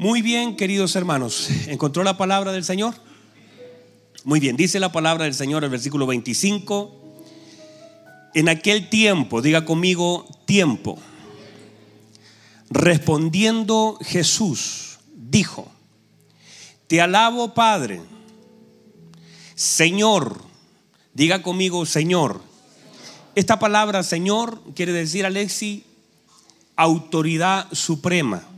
Muy bien, queridos hermanos, ¿encontró la palabra del Señor? Muy bien, dice la palabra del Señor, el versículo 25. En aquel tiempo, diga conmigo, tiempo. Respondiendo Jesús, dijo, te alabo Padre, Señor, diga conmigo, Señor. Esta palabra, Señor, quiere decir, Alexi, autoridad suprema.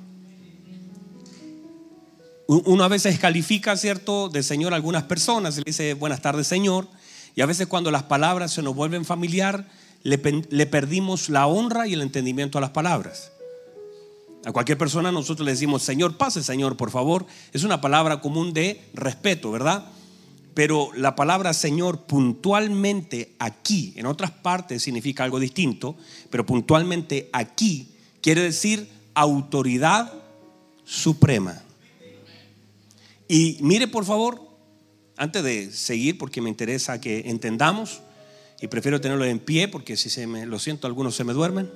Uno a veces califica, ¿cierto?, de Señor a algunas personas, le dice buenas tardes, Señor, y a veces cuando las palabras se nos vuelven familiar, le, le, perdimos la honra y el entendimiento a las palabras. A cualquier persona nosotros le decimos, Señor, pase, Señor, por favor. Es una palabra común de respeto, ¿verdad? Pero la palabra Señor puntualmente aquí, en otras partes significa algo distinto, pero puntualmente aquí quiere decir autoridad suprema. Y mire por favor, antes de seguir, porque me interesa que entendamos, y prefiero tenerlo en pie, porque si se me, lo siento, algunos se me duermen.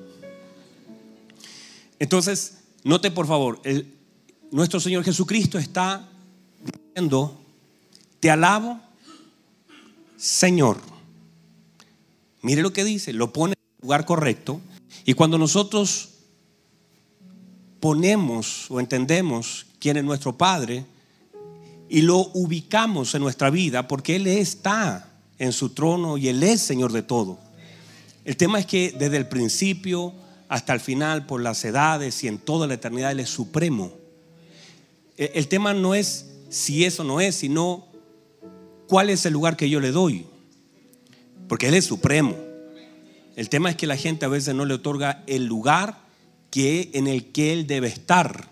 Entonces, note por favor, nuestro Señor Jesucristo está diciendo, te alabo, Señor. Mire lo que dice, lo pone en el lugar correcto. Y cuando nosotros ponemos o entendemos quién es nuestro Padre, y lo ubicamos en nuestra vida porque Él está en su trono y Él es Señor de todo. El tema es que desde el principio hasta el final, por las edades y en toda la eternidad, Él es supremo. E, el tema no es si eso no es, sino cuál es el lugar que yo le doy. Porque Él es supremo. El tema es que la gente a veces no le otorga el lugar que, en el que Él debe estar.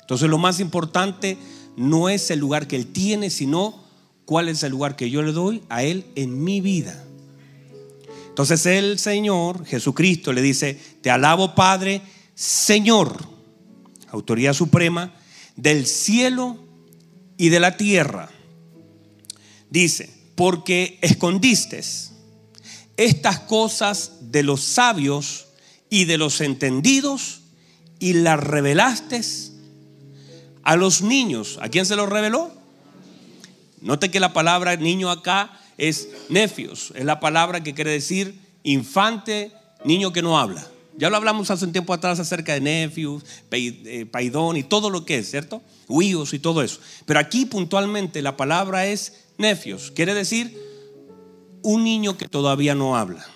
Entonces lo más importante no es el lugar que Él tiene, sino cuál es el lugar que yo le doy a Él en mi vida. Entonces el Señor, Jesucristo, le dice, te alabo Padre, Señor, autoridad suprema del cielo y de la tierra. Dice, porque escondiste estas cosas de los sabios y de los entendidos y las revelaste a los niños. ¿A quién se los reveló? Note que la palabra niño acá es nefios, es la palabra que quiere decir infante, niño que no habla. Ya lo hablamos hace un tiempo atrás acerca de nefios, eh, paidón y todo lo que es, ¿cierto? Huíos y todo eso. Pero aquí puntualmente la palabra es nefios, quiere decir un niño que todavía no habla.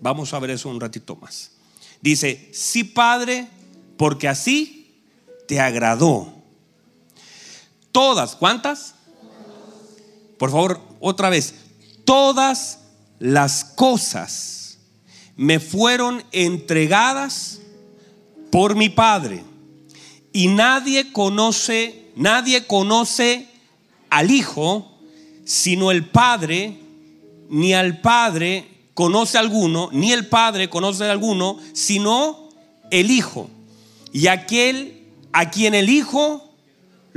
Vamos a ver eso un ratito más. Dice, sí padre, porque así te agradó Todas, ¿cuántas? Por favor, otra vez. Todas las cosas me fueron entregadas por mi Padre. Y nadie conoce, nadie conoce al Hijo, sino el Padre, ni al Padre conoce alguno, ni el Padre conoce a alguno, sino el Hijo. Y aquel a quien el Hijo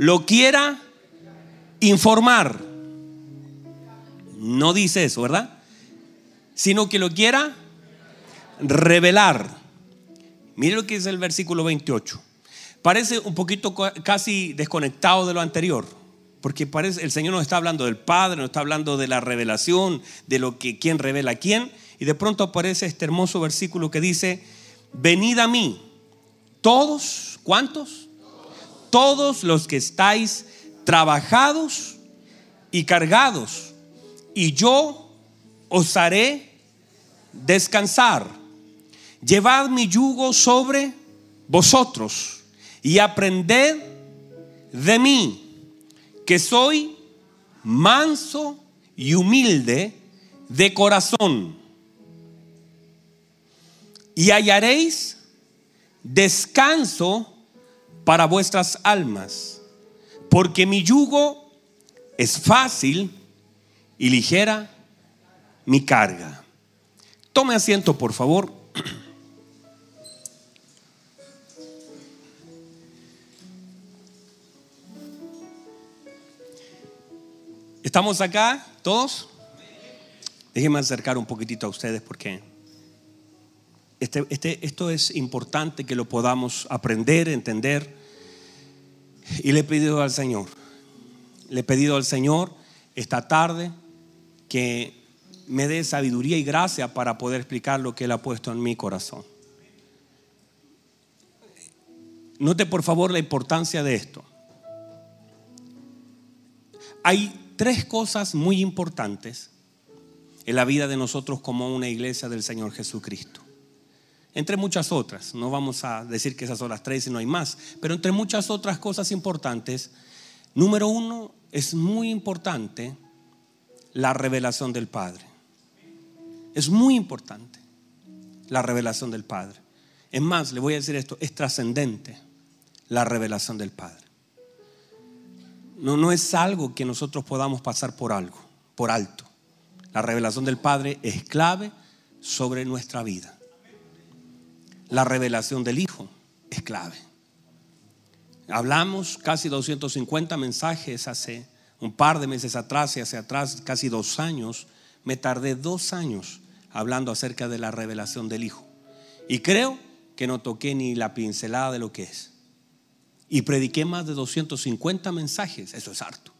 lo quiera informar. No dice eso, ¿verdad? Sino que lo quiera revelar. Mire lo que dice el versículo 28. Parece un poquito casi desconectado de lo anterior, porque parece el Señor nos está hablando del Padre, nos está hablando de la revelación, de lo que quién revela a quién, y de pronto aparece este hermoso versículo que dice, venid a mí, todos, ¿cuántos? Todos los que estáis trabajados y cargados, y yo os haré descansar. Llevad mi yugo sobre vosotros y aprended de mí, que soy manso y humilde de corazón. Y hallaréis descanso para vuestras almas, porque mi yugo es fácil y ligera mi carga. Tome asiento, por favor. ¿Estamos acá todos? Déjenme acercar un poquitito a ustedes porque este, este, esto es importante que lo podamos aprender, entender. Y le he pedido al Señor, le he pedido al Señor esta tarde que me dé sabiduría y gracia para poder explicar lo que Él ha puesto en mi corazón. Note por favor la importancia de esto. Hay tres cosas muy importantes en la vida de nosotros como una iglesia del Señor Jesucristo. Entre muchas otras, no vamos a decir que esas son las tres y no hay más, pero entre muchas otras cosas importantes, número uno, es muy importante la revelación del Padre. Es muy importante la revelación del Padre. Es más, le voy a decir esto, es trascendente la revelación del Padre. No, no es algo que nosotros podamos pasar por algo, por alto. La revelación del Padre es clave sobre nuestra vida. La revelación del Hijo es clave. Hablamos casi 250 mensajes hace un par de meses atrás y hace atrás, casi dos años. Me tardé dos años hablando acerca de la revelación del Hijo. Y creo que no toqué ni la pincelada de lo que es. Y prediqué más de 250 mensajes, eso es harto.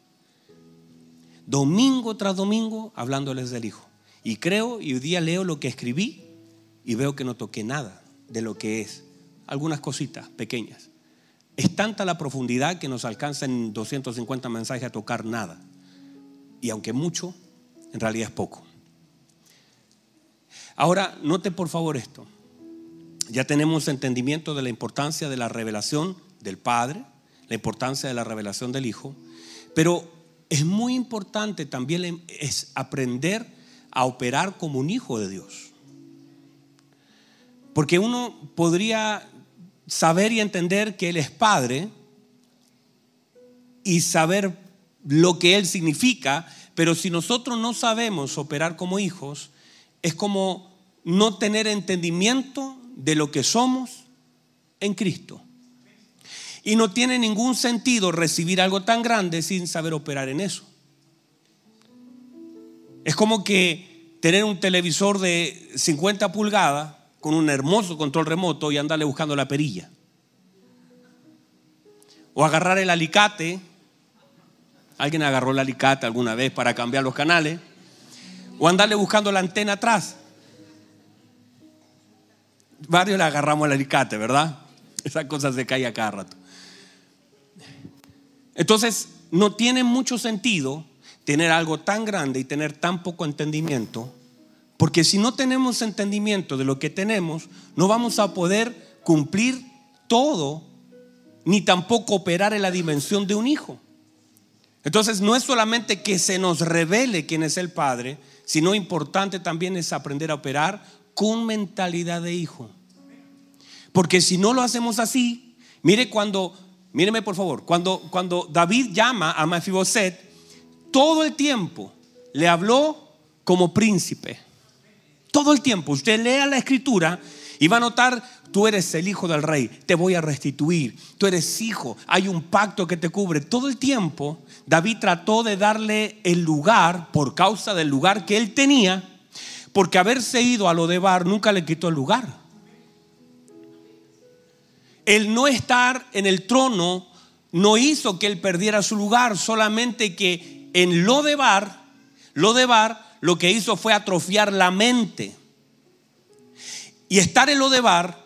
Domingo tras domingo hablándoles del Hijo. Y creo, y hoy día leo lo que escribí y veo que no toqué nada de lo que es. Algunas cositas pequeñas. Es tanta la profundidad que nos alcanza en 250 mensajes a tocar nada. Y aunque mucho, en realidad es poco. Ahora, note por favor esto. Ya tenemos entendimiento de la importancia de la revelación del Padre, la importancia de la revelación del Hijo, pero es muy importante también es aprender a operar como un hijo de Dios. Porque uno podría saber y entender que Él es Padre y saber lo que Él significa, pero si nosotros no sabemos operar como hijos, es como no tener entendimiento de lo que somos en Cristo. Y no tiene ningún sentido recibir algo tan grande sin saber operar en eso. Es como que tener un televisor de 50 pulgadas con un hermoso control remoto y andarle buscando la perilla. O agarrar el alicate. Alguien agarró el alicate alguna vez para cambiar los canales. O andarle buscando la antena atrás. Varios le agarramos el alicate, ¿verdad? Esa cosa se cae a cada rato. Entonces, no tiene mucho sentido tener algo tan grande y tener tan poco entendimiento, porque si no tenemos entendimiento de lo que tenemos, no vamos a poder cumplir todo, ni tampoco operar en la dimensión de un hijo. Entonces, no es solamente que se nos revele quién es el Padre, sino importante también es aprender a operar con mentalidad de hijo. Porque si no lo hacemos así, mire cuando Míreme por favor, cuando, cuando David llama a Mefiboset, todo el tiempo le habló como príncipe. Todo el tiempo. Usted lea la escritura y va a notar, tú eres el hijo del rey, te voy a restituir, tú eres hijo, hay un pacto que te cubre. Todo el tiempo David trató de darle el lugar por causa del lugar que él tenía, porque haberse ido a lo de Bar nunca le quitó el lugar el no estar en el trono no hizo que él perdiera su lugar, solamente que en Lodebar, Lodebar lo que hizo fue atrofiar la mente. Y estar en Lodebar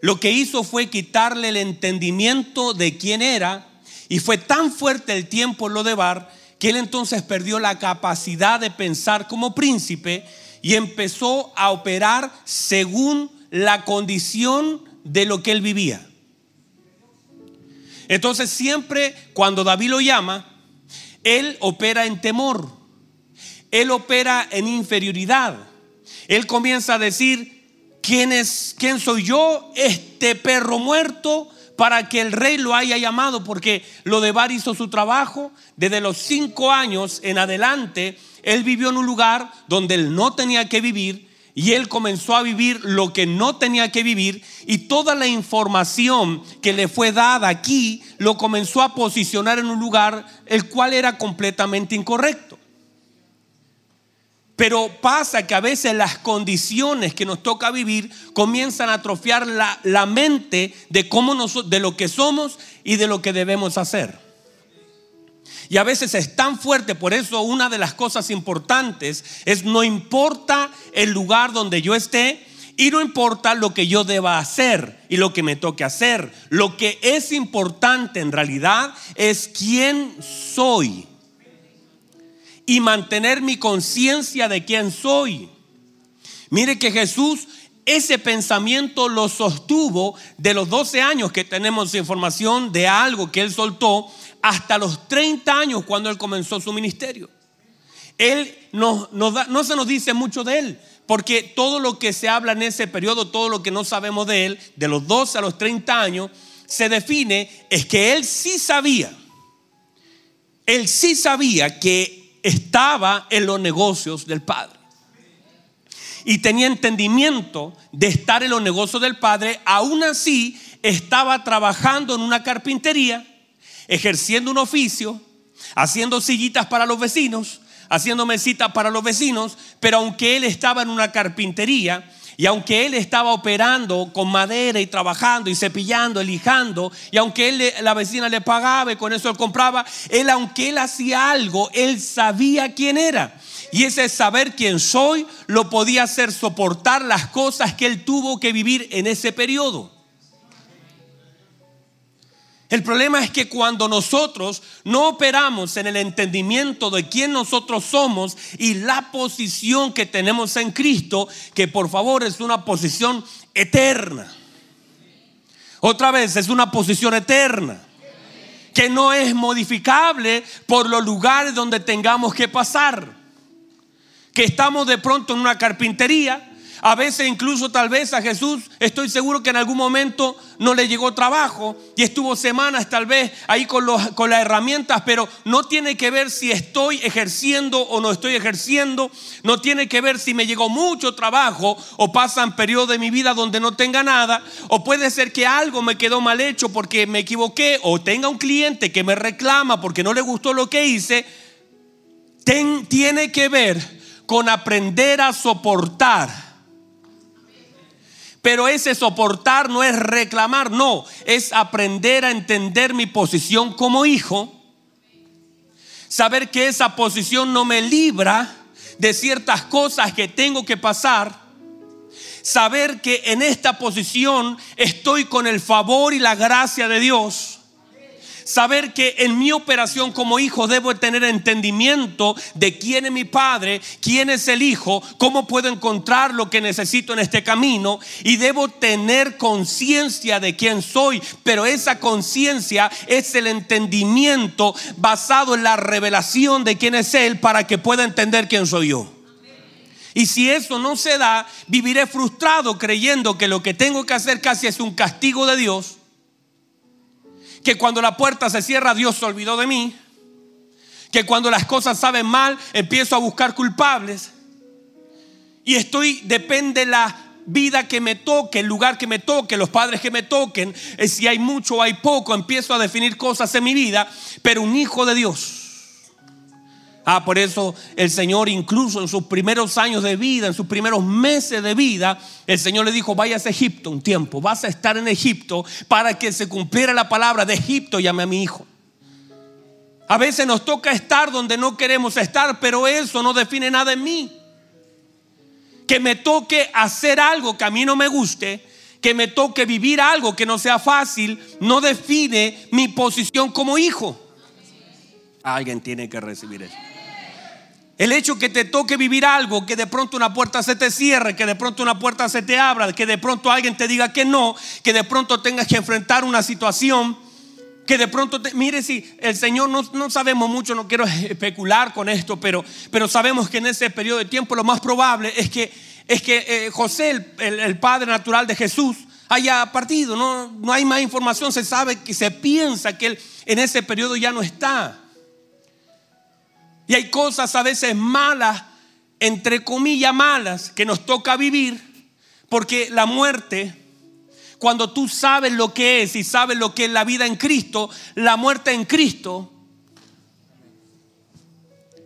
lo que hizo fue quitarle el entendimiento de quién era y fue tan fuerte el tiempo en Lodebar que él entonces perdió la capacidad de pensar como príncipe y empezó a operar según la condición de lo que él vivía. Entonces siempre cuando David lo llama, él opera en temor, él opera en inferioridad. Él comienza a decir, ¿quién es quién soy yo, este perro muerto? para que el rey lo haya llamado, porque lo de Bar hizo su trabajo. Desde los cinco años en adelante, él vivió en un lugar donde él no tenía que vivir, y él comenzó a vivir lo que no tenía que vivir y toda la información que le fue dada aquí lo comenzó a posicionar en un lugar el cual era completamente incorrecto. Pero pasa que a veces las condiciones que nos toca vivir comienzan a atrofiar la, la mente de, cómo nos, de lo que somos y de lo que debemos hacer. Y a veces es tan fuerte, por eso una de las cosas importantes es no importa el lugar donde yo esté y no importa lo que yo deba hacer y lo que me toque hacer. Lo que es importante en realidad es quién soy y mantener mi conciencia de quién soy. Mire que Jesús ese pensamiento lo sostuvo de los 12 años que tenemos información de algo que él soltó hasta los 30 años cuando él comenzó su ministerio. Él no, se nos dice mucho de él, porque todo lo que se habla en ese periodo, todo lo que no sabemos de él, de los 12 a los 30 años, se define es que él sí sabía, él sí sabía que estaba en los negocios del Padre. Y tenía entendimiento de estar en los negocios del Padre, aún así estaba trabajando en una carpintería, ejerciendo un oficio, haciendo sillitas para los vecinos, haciendo mesitas para los vecinos, pero aunque él estaba en una carpintería, y aunque él estaba operando con madera y trabajando y cepillando, elijando, y aunque él, la vecina le pagaba y con eso él compraba, él aunque él hacía algo, él sabía quién era. Y ese saber quién soy lo podía hacer soportar las cosas que él tuvo que vivir en ese periodo. El problema es que cuando nosotros no operamos en el entendimiento de quién nosotros somos y la posición que tenemos en Cristo, que por favor es una posición eterna. Otra vez, es una posición eterna que no es modificable por los lugares donde tengamos que pasar. Que estamos de pronto en una carpintería, a veces incluso tal vez a Jesús, estoy seguro que en algún momento no le llegó trabajo y estuvo semanas tal vez ahí con, con las herramientas, pero no tiene que ver si estoy ejerciendo o no estoy ejerciendo, no tiene que ver si me llegó mucho trabajo o pasan periodos de mi vida donde no tenga nada, o puede ser que algo me quedó mal hecho porque me equivoqué, o tenga un cliente que me reclama porque no le gustó lo que hice, tiene que ver con aprender a soportar pero ese soportar no es reclamar, no, es aprender a entender mi posición como hijo. Saber que esa posición no me libra de ciertas cosas que tengo que pasar. Saber que en esta posición estoy con el favor y la gracia de Dios saber que en mi operación como hijo debo tener entendimiento de quién es mi padre, quién es el hijo, cómo puedo encontrar lo que necesito en este camino y debo tener conciencia de quién soy, pero esa conciencia es el entendimiento basado en la revelación de quién es él para que pueda entender quién soy yo. Y si eso no se da, viviré frustrado creyendo que lo que tengo que hacer casi es un castigo de Dios que cuando la puerta se cierra Dios se olvidó de mí, que cuando las cosas saben mal empiezo a buscar culpables. Y estoy, depende la vida que me toque, el lugar que me toque, los padres que me toquen, eh, si hay mucho o hay poco, empiezo a definir cosas en mi vida, pero un hijo de Dios Ah, por eso el Señor incluso en sus primeros años de vida, en sus primeros meses de vida, el Señor le dijo, vayas a Egipto un tiempo, vas a estar en Egipto para que se cumpliera la palabra de Egipto, llame a mi hijo. A veces nos toca estar donde no queremos estar, pero eso no define nada en mí. Que me toque hacer algo que a mí no me guste, que me toque vivir algo que no sea fácil, no define mi posición como hijo. Alguien tiene que recibir eso. El hecho que te toque vivir algo, que de pronto una puerta se te cierre, que de pronto una puerta se te abra, que de pronto alguien te diga que no, que de pronto tengas que enfrentar una situación, que de pronto, te, mire si el Señor no, sabemos mucho, no quiero especular con esto, pero, pero sabemos que en ese periodo de tiempo lo más probable es que, es que eh, José, el, el, padre natural de Jesús, haya partido, no, no hay más información, se sabe que se piensa que él en ese periodo ya no está. Y hay cosas a veces malas, entre comillas malas, que nos toca vivir, porque la muerte, cuando tú sabes lo que es y sabes lo que es la vida en Cristo, la muerte en Cristo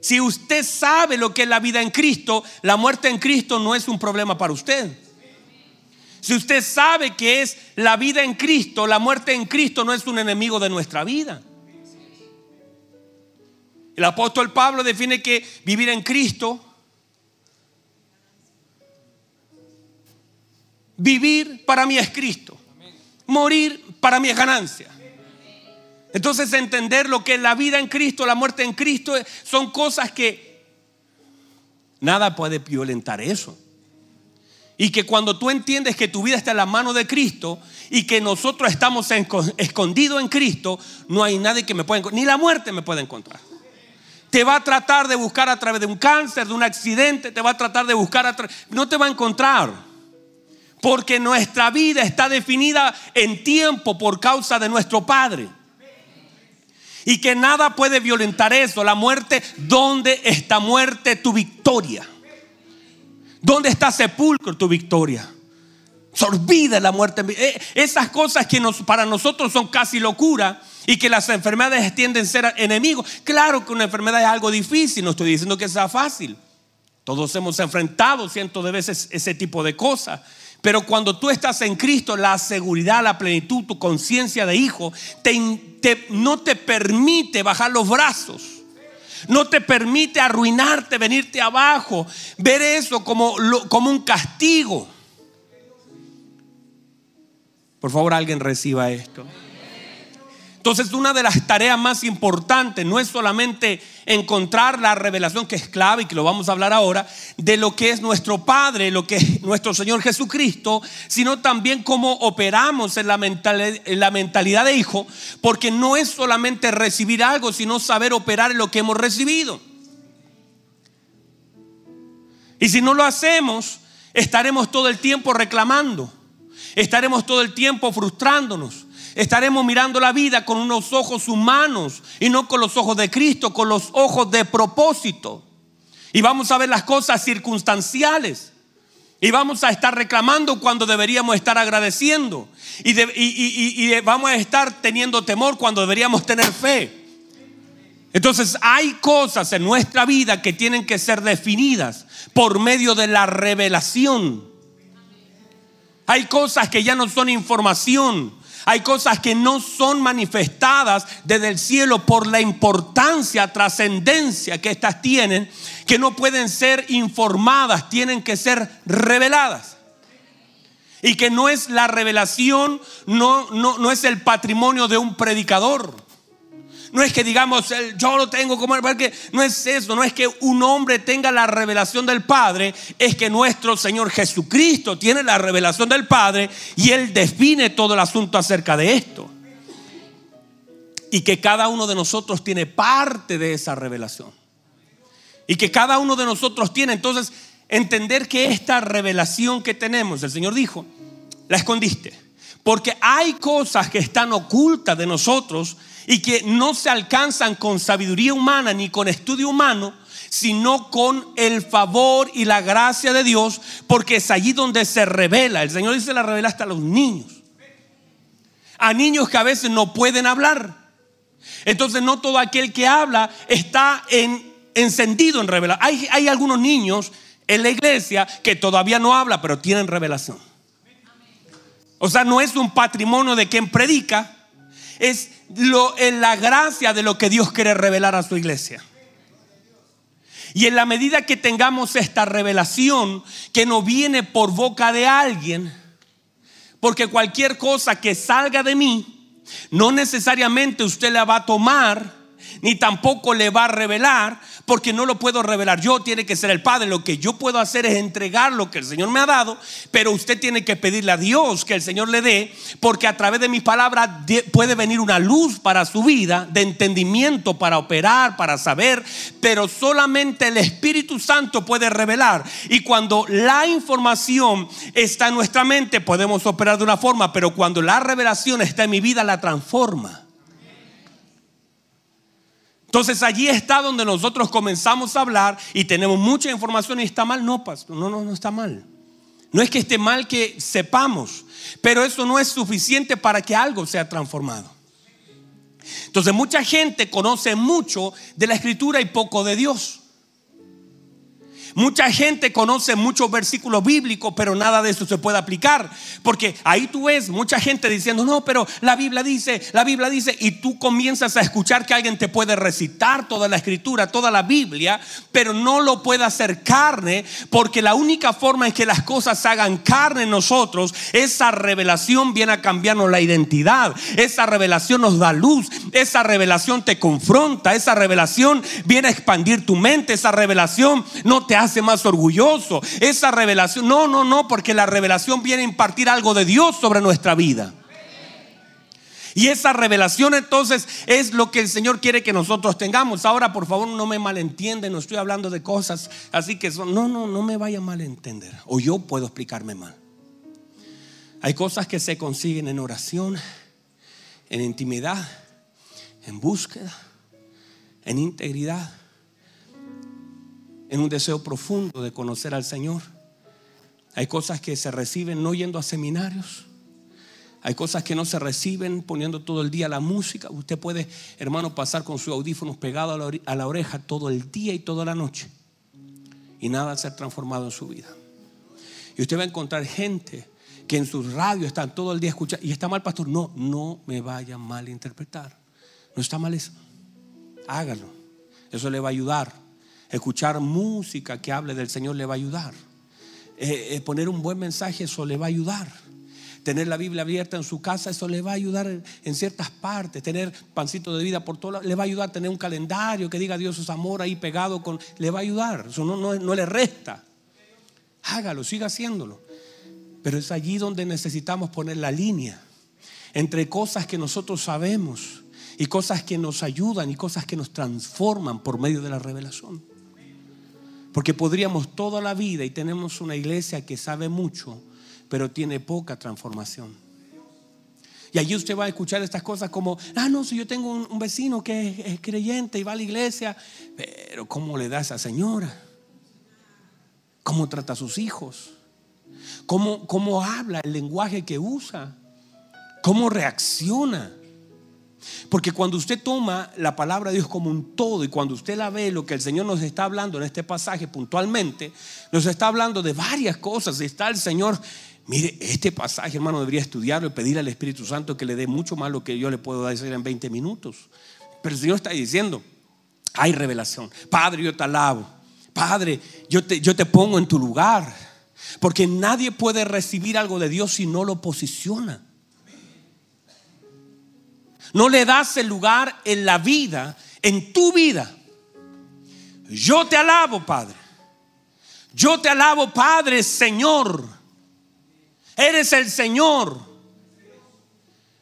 Si usted sabe lo que es la vida en Cristo, la muerte en Cristo no es un problema para usted. Si usted sabe que es la vida en Cristo, la muerte en Cristo no es un enemigo de nuestra vida. El apóstol Pablo define que vivir en Cristo, vivir para mí es Cristo, morir para mí es ganancia. Entonces entender lo que la vida en Cristo, la muerte en Cristo, son cosas que nada puede violentar eso. Y que cuando tú entiendes que tu vida está en la mano de Cristo y que nosotros estamos escondidos en Cristo, no hay nadie que me pueda encontrar, ni la muerte me puede encontrar. Te va a tratar de buscar a través de un cáncer, de un accidente, te va a tratar de buscar a través... No te va a encontrar. Porque nuestra vida está definida en tiempo por causa de nuestro Padre. Y que nada puede violentar eso. La muerte, ¿dónde está muerte tu victoria? ¿Dónde está sepulcro tu victoria? Se olvida la muerte. Eh, esas cosas que para nosotros son casi locura y que las enfermedades tienden a ser enemigos. Claro que una enfermedad es algo difícil, no estoy diciendo que sea fácil. Todos hemos enfrentado cientos de veces ese tipo de cosas. Pero cuando tú estás en Cristo, la seguridad, la plenitud, tu conciencia de hijo, no te permite bajar los brazos no te permite arruinarte, venirte abajo, ver eso como, como un castigo. Por favor, alguien reciba esto. Entonces, una de las tareas más importantes no es solamente encontrar la revelación que es clave y que lo vamos a hablar ahora, de lo que es nuestro Padre, lo que es nuestro Señor Jesucristo, sino también cómo operamos en la, en la mentalidad de hijo, porque no es solamente recibir algo, sino saber operar en lo que hemos recibido. Y si no lo hacemos, estaremos todo el tiempo reclamando, estaremos todo el tiempo frustrándonos estaremos mirando la vida con unos ojos humanos y no con los ojos de Cristo, con los ojos de propósito. Y vamos a ver las cosas circunstanciales. Y vamos a estar reclamando cuando deberíamos estar agradeciendo. Y, vamos a estar teniendo temor cuando deberíamos tener fe. Entonces hay cosas en nuestra vida que tienen que ser definidas por medio de la revelación. Hay cosas que ya no son información, hay cosas que no son manifestadas desde el cielo por la importancia, trascendencia que éstas tienen, que no pueden ser informadas, tienen que ser reveladas. Y que no es la revelación, no, no, no es el patrimonio de un predicador. No es que digamos, yo lo tengo como, porque no es eso, no es que un hombre tenga la revelación del Padre, es que nuestro Señor Jesucristo tiene la revelación del Padre y Él define todo el asunto acerca de esto. Y que cada uno de nosotros tiene parte de esa revelación. Y que cada uno de nosotros tiene, entonces, entender que esta revelación que tenemos, el Señor dijo, la escondiste. Porque hay cosas que están ocultas de nosotros y que no se alcanzan con sabiduría humana ni con estudio humano, sino con el favor y la gracia de Dios, porque es allí donde se revela. El Señor dice la revela hasta los niños. A niños que a veces no pueden hablar. Entonces no todo aquel que habla está en, encendido en revelación. Hay, hay algunos niños en la iglesia que todavía no habla, pero tienen revelación. O sea, no es un patrimonio de quien predica, es lo, en la gracia de lo que Dios quiere revelar a su iglesia. Y en la medida que tengamos esta revelación que no viene por boca de alguien, porque cualquier cosa que salga de mí, no necesariamente usted la va a tomar, ni tampoco le va a revelar, porque no lo puedo revelar yo, tiene que ser el Padre. Lo que yo puedo hacer es entregar lo que el Señor me ha dado, pero usted tiene que pedirle a Dios que el Señor le dé, porque a través de mis palabras puede venir una luz para su vida, de entendimiento para operar, para saber, pero solamente el Espíritu Santo puede revelar. Y cuando la información está en nuestra mente, podemos operar de una forma, pero cuando la revelación está en mi vida, la transforma. Entonces allí está donde nosotros comenzamos a hablar y tenemos mucha información y está mal. No, pastor, no, no, no está mal. No es que esté mal que sepamos, pero eso no es suficiente para que algo sea transformado. Entonces mucha gente conoce mucho de la escritura y poco de Dios. Mucha gente conoce muchos versículos bíblicos, pero nada de eso se puede aplicar. Porque ahí tú ves mucha gente diciendo, no, pero la Biblia dice, la Biblia dice, y tú comienzas a escuchar que alguien te puede recitar toda la escritura, toda la Biblia, pero no lo puede hacer carne, porque la única forma en que las cosas hagan carne en nosotros, esa revelación viene a cambiarnos la identidad, esa revelación nos da luz, esa revelación te confronta, esa revelación viene a expandir tu mente, esa revelación no te hace más orgulloso. Esa revelación, no, no, no, porque la revelación viene a impartir algo de Dios sobre nuestra vida. Y esa revelación entonces es lo que el Señor quiere que nosotros tengamos. Ahora, por favor, no me malentienden, no estoy hablando de cosas así que son, no, no, no me vaya a malentender. O yo puedo explicarme mal. Hay cosas que se consiguen en oración, en intimidad, en búsqueda, en integridad en un deseo profundo de conocer al Señor. Hay cosas que se reciben no yendo a seminarios. Hay cosas que no se reciben poniendo todo el día la música. Usted puede, hermano, pasar con sus audífonos pegados a la, oreja todo el día y toda la noche y nada ser transformado en su vida. Y usted va a encontrar gente que en sus radios están todo el día escuchando. ¿Y está mal, pastor? No, no me vaya mal a interpretar. No está mal eso. Hágalo. Eso le va a ayudar. Escuchar música que hable del Señor le va a ayudar. Eh, eh, poner un buen mensaje, eso le va a ayudar. Tener la Biblia abierta en su casa, eso le va a ayudar en, ciertas partes. Tener pancito de vida por todo le va a ayudar. Tener un calendario que diga Dios es amor ahí pegado con, le va a ayudar. Eso no, no, no le resta. Hágalo, siga haciéndolo. Pero es allí donde necesitamos poner la línea entre cosas que nosotros sabemos y cosas que nos ayudan y cosas que nos transforman por medio de la revelación. Porque podríamos toda la vida y tenemos una iglesia que sabe mucho, pero tiene poca transformación. Y allí usted va a escuchar estas cosas como, ah, no, si yo tengo un, vecino que es, creyente y va a la iglesia, pero ¿cómo le da a esa señora? ¿Cómo trata a sus hijos? ¿Cómo, cómo habla, el lenguaje que usa? ¿Cómo reacciona? Porque cuando usted toma la palabra de Dios como un todo y cuando usted la ve, lo que el Señor nos está hablando en este pasaje puntualmente, nos está hablando de varias cosas. Está el Señor, mire, este pasaje, hermano, debería estudiarlo y pedir al Espíritu Santo que le dé mucho más lo que yo le puedo decir en 20 minutos. Pero el Señor está diciendo, hay revelación. Padre, yo te alabo. Padre, yo te, yo te pongo en tu lugar. Porque nadie puede recibir algo de Dios si no lo posiciona. No le das el lugar en la vida, en tu vida. Yo te alabo, Padre. Yo te alabo, Padre, Señor. Eres el Señor.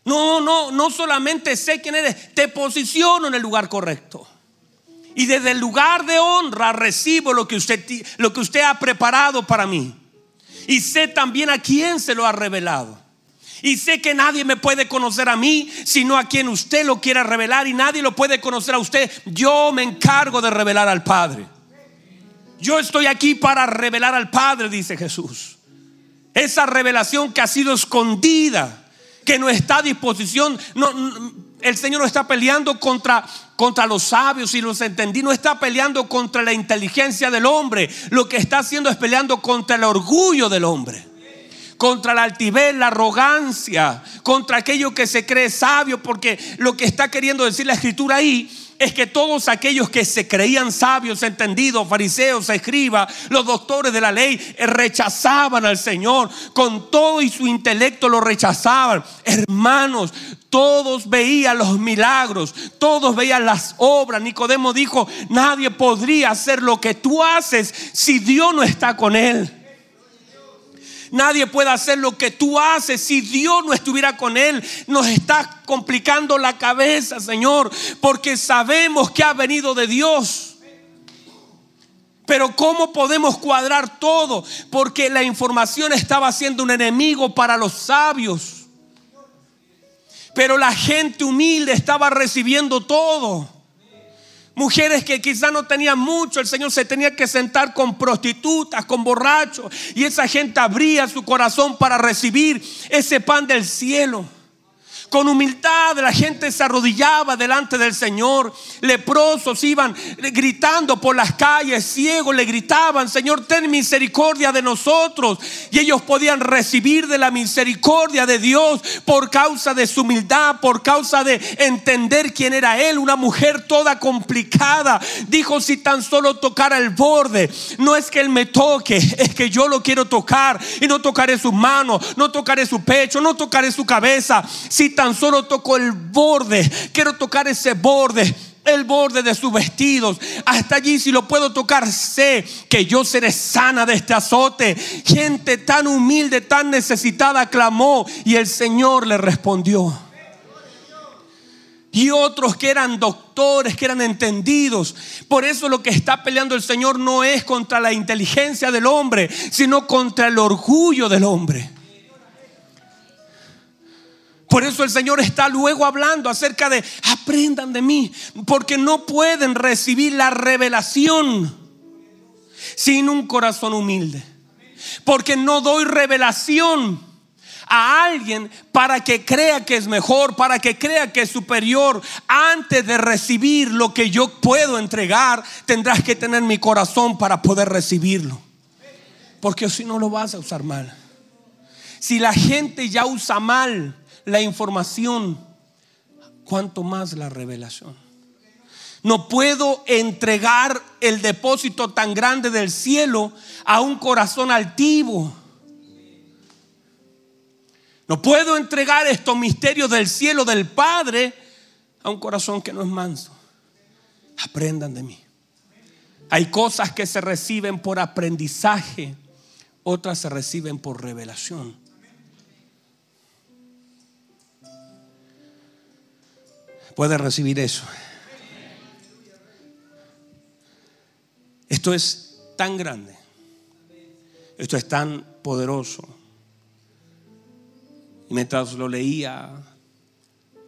No, no, no solamente sé quién eres, te posiciono en el lugar correcto. Y desde el lugar de honra recibo lo que usted, lo que usted ha preparado para mí. Y sé también a quién se lo ha revelado. Y sé que nadie me puede conocer a mí, sino a quien usted lo quiera revelar. Y nadie lo puede conocer a usted. Yo me encargo de revelar al Padre. Yo estoy aquí para revelar al Padre, dice Jesús. Esa revelación que ha sido escondida, que no está a disposición. No, el Señor no está peleando contra, contra los sabios y los entendí. No está peleando contra la inteligencia del hombre. Lo que está haciendo es peleando contra el orgullo del hombre contra la altivez, la arrogancia, contra aquello que se cree sabio, porque lo que está queriendo decir la escritura ahí es que todos aquellos que se creían sabios, entendidos, fariseos, escribas, los doctores de la ley, eh, rechazaban al Señor. Con todo y su intelecto lo rechazaban. Hermanos, todos veían los milagros, todos veían las obras. Nicodemo dijo, nadie podría hacer lo que tú haces si Dios no está con él. Nadie puede hacer lo que tú haces si Dios no estuviera con él. Nos está complicando la cabeza, Señor, porque sabemos que ha venido de Dios. Pero ¿cómo podemos cuadrar todo? Porque la información estaba siendo un enemigo para los sabios. Pero la gente humilde estaba recibiendo todo. Mujeres que quizá no tenían mucho, el Señor se tenía que sentar con prostitutas, con borrachos, y esa gente abría su corazón para recibir ese pan del cielo. Con humildad la gente se arrodillaba delante del Señor. Leprosos iban gritando por las calles, ciegos le gritaban, Señor, ten misericordia de nosotros. Y ellos podían recibir de la misericordia de Dios por causa de su humildad, por causa de entender quién era Él, una mujer toda complicada. Dijo, si tan solo tocara el borde, no es que Él me toque, es que yo lo quiero tocar y no tocaré sus manos, no tocaré su pecho, no tocaré su cabeza. Si tan solo toco el borde, quiero tocar ese borde el borde de sus vestidos. Hasta allí, si lo puedo tocar, sé que yo seré sana de este azote. Gente tan humilde, tan necesitada, clamó y el Señor le respondió. Y otros que eran doctores, que eran entendidos. Por eso lo que está peleando el Señor no es contra la inteligencia del hombre, sino contra el orgullo del hombre. Por eso el Señor está luego hablando acerca de aprendan de mí, porque no pueden recibir la revelación sin un corazón humilde. Porque no doy revelación a alguien para que crea que es mejor, para que crea que es superior. Antes de recibir lo que yo puedo entregar, tendrás que tener mi corazón para poder recibirlo. Porque si no lo vas a usar mal. Si la gente ya usa mal la información, cuanto más la revelación. No puedo entregar el depósito tan grande del cielo a un corazón altivo. No puedo entregar estos misterios del cielo del Padre a un corazón que no es manso. Aprendan de mí. Hay cosas que se reciben por aprendizaje, otras se reciben por revelación. Puede recibir eso. Esto es tan grande. Esto es tan poderoso. Y mientras lo leía,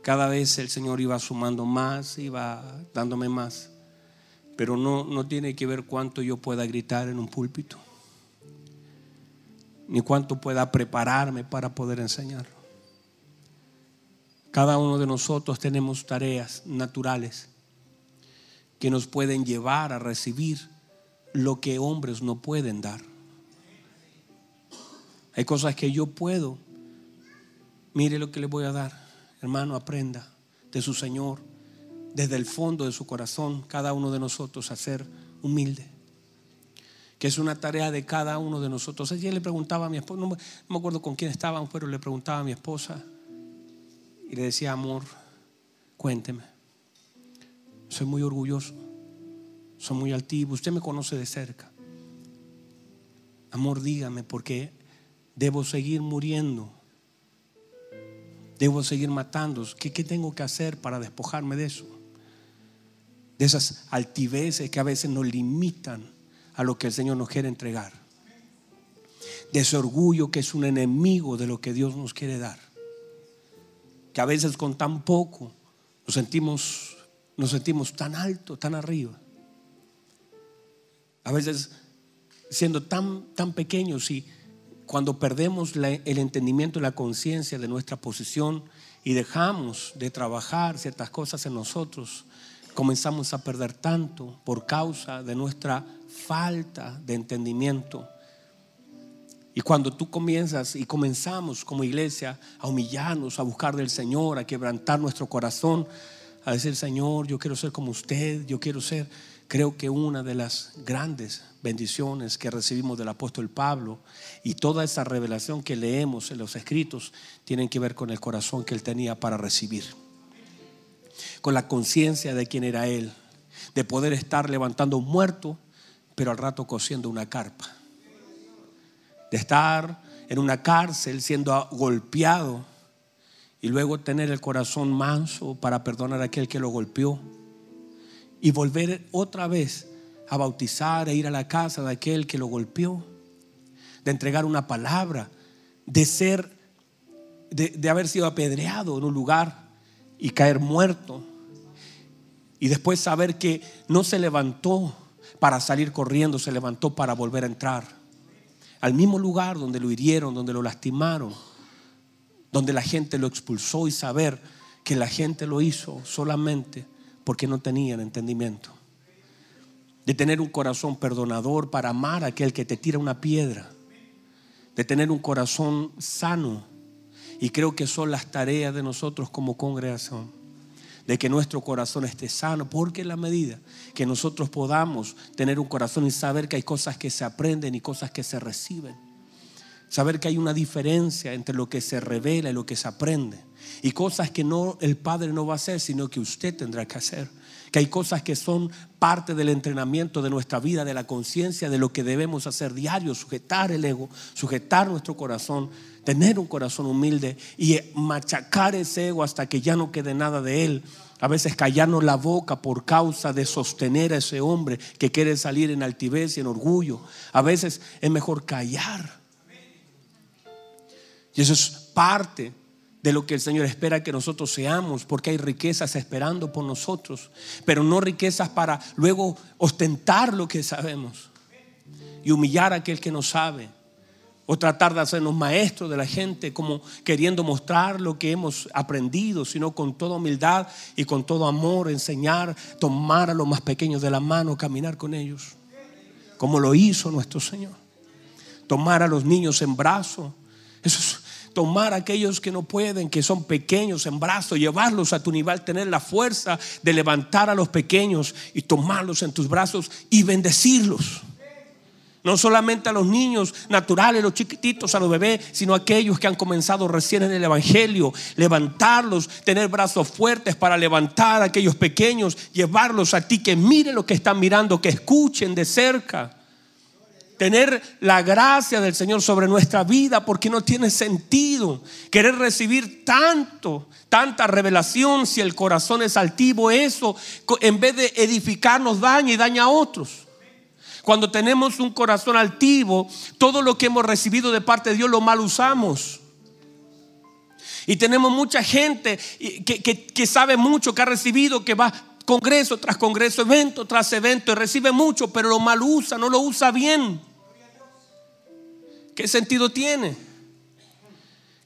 cada vez el Señor iba sumando más, iba dándome más. Pero no, no tiene que ver cuánto yo pueda gritar en un púlpito, ni cuánto pueda prepararme para poder enseñarlo. Cada uno de nosotros tenemos tareas naturales que nos pueden llevar a recibir lo que hombres no pueden dar. Hay cosas que yo puedo. Mire lo que le voy a dar. Hermano, aprenda de su Señor, desde el fondo de su corazón, cada uno de nosotros a ser humilde. Que es una tarea de cada uno de nosotros. Ayer le preguntaba a mi esposa, no me acuerdo con quién estaban, pero le preguntaba a mi esposa, y le decía, amor, cuénteme. Soy muy orgulloso, soy muy altivo, usted me conoce de cerca. Amor, dígame, porque debo seguir muriendo. Debo seguir matando. ¿Qué, ¿Qué tengo que hacer para despojarme de eso? De esas altiveces que a veces nos limitan a lo que el Señor nos quiere entregar. De ese orgullo que es un enemigo de lo que Dios nos quiere dar que a veces con tan poco nos sentimos, nos sentimos tan alto, tan arriba. A veces siendo tan, tan pequeños y cuando perdemos el entendimiento y la conciencia de nuestra posición y dejamos de trabajar ciertas cosas en nosotros, comenzamos a perder tanto por causa de nuestra falta de entendimiento y cuando tú comienzas y comenzamos como iglesia a humillarnos, a buscar del Señor, a quebrantar nuestro corazón, a decir, Señor, yo quiero ser como usted, yo quiero ser, creo que una de las grandes bendiciones que recibimos del apóstol Pablo y toda esa revelación que leemos en los escritos tienen que ver con el corazón que él tenía para recibir. Con la conciencia de quién era él, de poder estar levantando un muerto, pero al rato cosiendo una carpa de estar en una cárcel siendo golpeado y luego tener el corazón manso para perdonar a aquel que lo golpeó y volver otra vez a bautizar e ir a la casa de aquel que lo golpeó, de entregar una palabra, de ser, de, de haber sido apedreado en un lugar y caer muerto y después saber que no se levantó para salir corriendo, se levantó para volver a entrar al mismo lugar donde lo hirieron, donde lo lastimaron, donde la gente lo expulsó y saber que la gente lo hizo solamente porque no tenían entendimiento. De tener un corazón perdonador para amar a aquel que te tira una piedra. De tener un corazón sano. Y creo que son las tareas de nosotros como congregación. De que nuestro corazón esté sano. Porque en la medida que nosotros podamos tener un corazón y saber que hay cosas que se aprenden y cosas que se reciben Saber que hay una diferencia entre lo que se revela y lo que se aprende. Y cosas que no el Padre no va a hacer, sino que usted tendrá que hacer. Que hay cosas que son parte del entrenamiento de nuestra vida, de la conciencia, de lo que debemos hacer diario, sujetar el ego, sujetar nuestro corazón, tener un corazón humilde y machacar ese ego hasta que ya no quede nada de él. A veces callarnos la boca por causa de sostener a ese hombre que quiere salir en altivez y en orgullo. A veces es mejor callar y eso es parte de lo que el Señor espera que nosotros seamos, porque hay riquezas esperando por nosotros, pero no riquezas para luego ostentar lo que sabemos y humillar a aquel que no sabe, o tratar de hacernos maestros de la gente como queriendo mostrar lo que hemos aprendido, sino con toda humildad y con todo amor enseñar, tomar a los más pequeños de la mano, caminar con ellos, como lo hizo nuestro Señor. Tomar a los niños en brazos eso es tomar a aquellos que no pueden, que son pequeños en brazos, llevarlos a tu nivel, tener la fuerza de levantar a los pequeños y tomarlos en tus brazos y bendecirlos. No solamente a los niños naturales, los chiquititos, a los bebés, sino a aquellos que han comenzado recién en el Evangelio. Levantarlos, tener brazos fuertes para levantar a aquellos pequeños, llevarlos a ti, que miren lo que están mirando, que escuchen de cerca tener la gracia del Señor sobre nuestra vida, porque no tiene sentido querer recibir tanto, tanta revelación si el corazón es altivo. Eso, en vez de edificarnos, daña y daña a otros. Cuando tenemos un corazón altivo, todo lo que hemos recibido de parte de Dios lo mal usamos. Y tenemos mucha gente que, que sabe mucho, que ha recibido, que va congreso tras congreso, evento tras evento, y recibe mucho, pero lo mal usa, no lo usa bien. ¿Qué sentido tiene?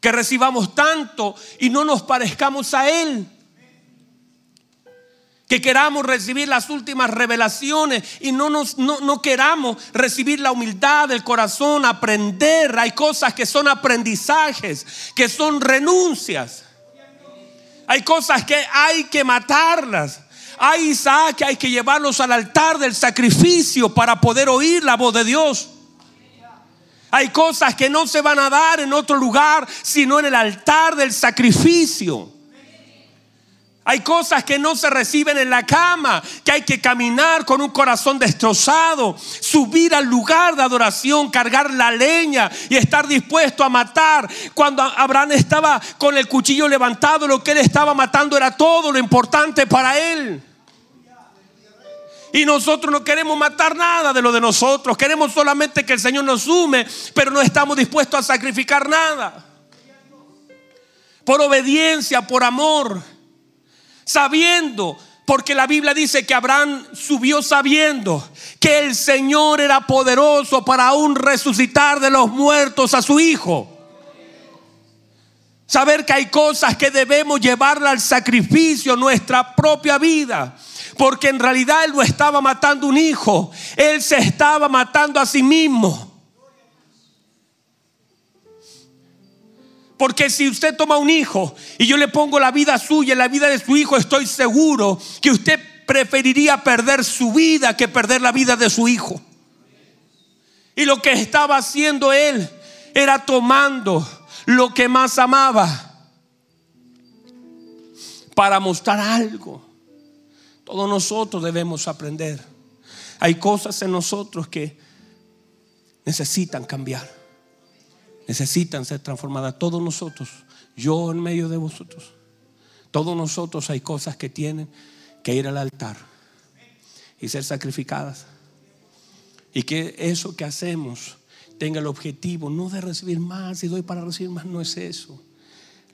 Que recibamos tanto y no nos parezcamos a Él. Que queramos recibir las últimas revelaciones y no, nos, no, no queramos recibir la humildad del corazón, aprender. Hay cosas que son aprendizajes, que son renuncias. Hay cosas que hay que matarlas. Hay Isaac que hay que llevarlos al altar del sacrificio para poder oír la voz de Dios. Hay cosas que no se van a dar en otro lugar, sino en el altar del sacrificio. Hay cosas que no se reciben en la cama, que hay que caminar con un corazón destrozado, subir al lugar de adoración, cargar la leña y estar dispuesto a matar. Cuando Abraham estaba con el cuchillo levantado, lo que él estaba matando era todo lo importante para él. Y nosotros no queremos matar nada de lo de nosotros. Queremos solamente que el Señor nos sume, pero no estamos dispuestos a sacrificar nada. Por obediencia, por amor. Sabiendo, porque la Biblia dice que Abraham subió sabiendo que el Señor era poderoso para aún resucitar de los muertos a su Hijo. Saber que hay cosas que debemos llevarla al sacrificio, nuestra propia vida. Porque en realidad él no estaba matando un hijo, él se estaba matando a sí mismo. Porque si usted toma un hijo y yo le pongo la vida suya, la vida de su hijo, estoy seguro que usted preferiría perder su vida que perder la vida de su hijo. Y lo que estaba haciendo él era tomando lo que más amaba para mostrar algo. Todos nosotros debemos aprender. Hay cosas en nosotros que necesitan cambiar. Necesitan ser transformadas. Todos nosotros, yo en medio de vosotros. Todos nosotros hay cosas que tienen que ir al altar y ser sacrificadas. Y que eso que hacemos tenga el objetivo no de recibir más y doy para recibir más, no es eso.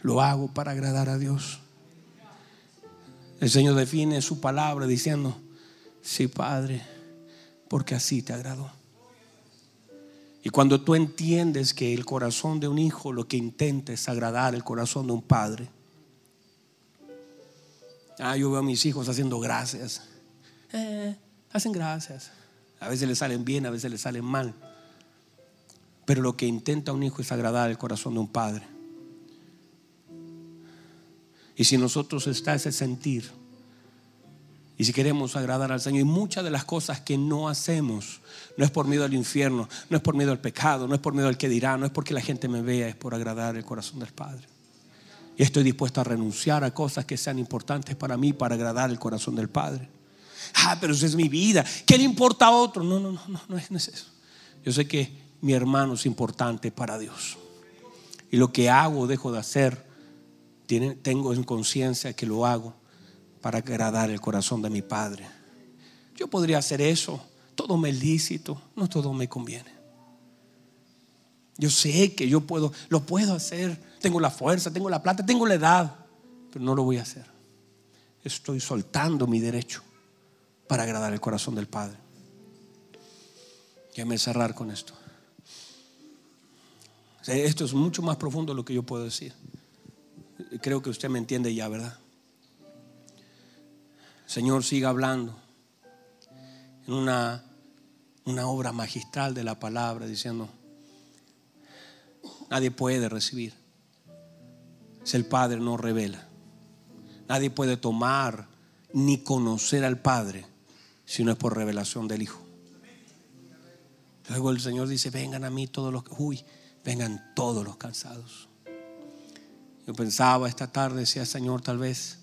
Lo hago para agradar a Dios. El Señor define su palabra diciendo, sí Padre, porque así te agradó. Y cuando tú entiendes que el corazón de un hijo lo que intenta es agradar el corazón de un padre. Ah, yo veo a mis hijos haciendo gracias. Eh, hacen gracias. A veces les salen bien, a veces les salen mal. Pero lo que intenta un hijo es agradar el corazón de un padre. Y si nosotros está ese sentir, y si queremos agradar al Señor, y muchas de las cosas que no hacemos, no es por miedo al infierno, no es por miedo al pecado, no es por miedo al que dirá, no es porque la gente me vea, es por agradar el corazón del Padre. Y estoy dispuesto a renunciar a cosas que sean importantes para mí para agradar el corazón del Padre. Ah, pero esa es mi vida. ¿Qué le importa a otro? No, no, no, no, no es eso. Yo sé que mi hermano es importante para Dios. Y lo que hago, dejo de hacer, tengo en conciencia que lo hago para agradar el corazón de mi Padre. Yo podría hacer eso, todo me es lícito, no todo me conviene. Yo sé que yo puedo, lo puedo hacer, tengo la fuerza, tengo la plata, tengo la edad, pero no lo voy a hacer. Estoy soltando mi derecho para agradar el corazón del Padre. Déjame cerrar con esto. Esto es mucho más profundo de lo que yo puedo decir. Creo que usted me entiende ya, ¿verdad? Señor siga hablando en una, una obra magistral de la palabra, diciendo, nadie puede recibir si el Padre no revela. Nadie puede tomar ni conocer al Padre si no es por revelación del Hijo. Luego el Señor dice, vengan a mí todos los, uy, vengan todos los cansados. Yo pensaba esta tarde, decía Señor, tal vez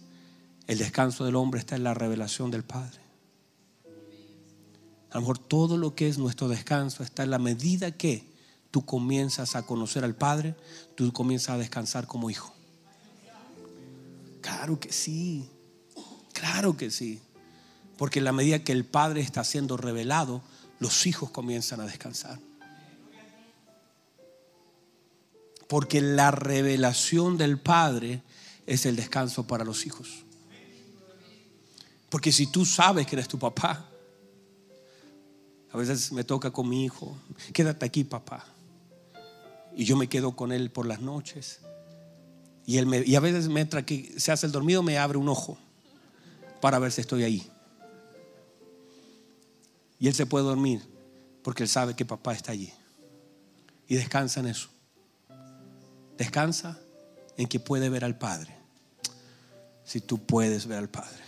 el descanso del hombre está en la revelación del Padre. A lo mejor todo lo que es nuestro descanso está en la medida que tú comienzas a conocer al Padre, tú comienzas a descansar como hijo. Claro que sí, claro que sí. Porque en la medida que el Padre está siendo revelado, los hijos comienzan a descansar. Porque la revelación del Padre es el descanso para los hijos. Porque si tú sabes que eres tu papá, a veces me toca con mi hijo, quédate aquí papá. Y yo me quedo con él por las noches. Y, él y a veces mientras que se hace el dormido me abre un ojo para ver si estoy ahí. Y él se puede dormir porque él sabe que papá está allí. Y descansa en eso. Descansa en que puede ver al Padre. Si tú puedes ver al Padre.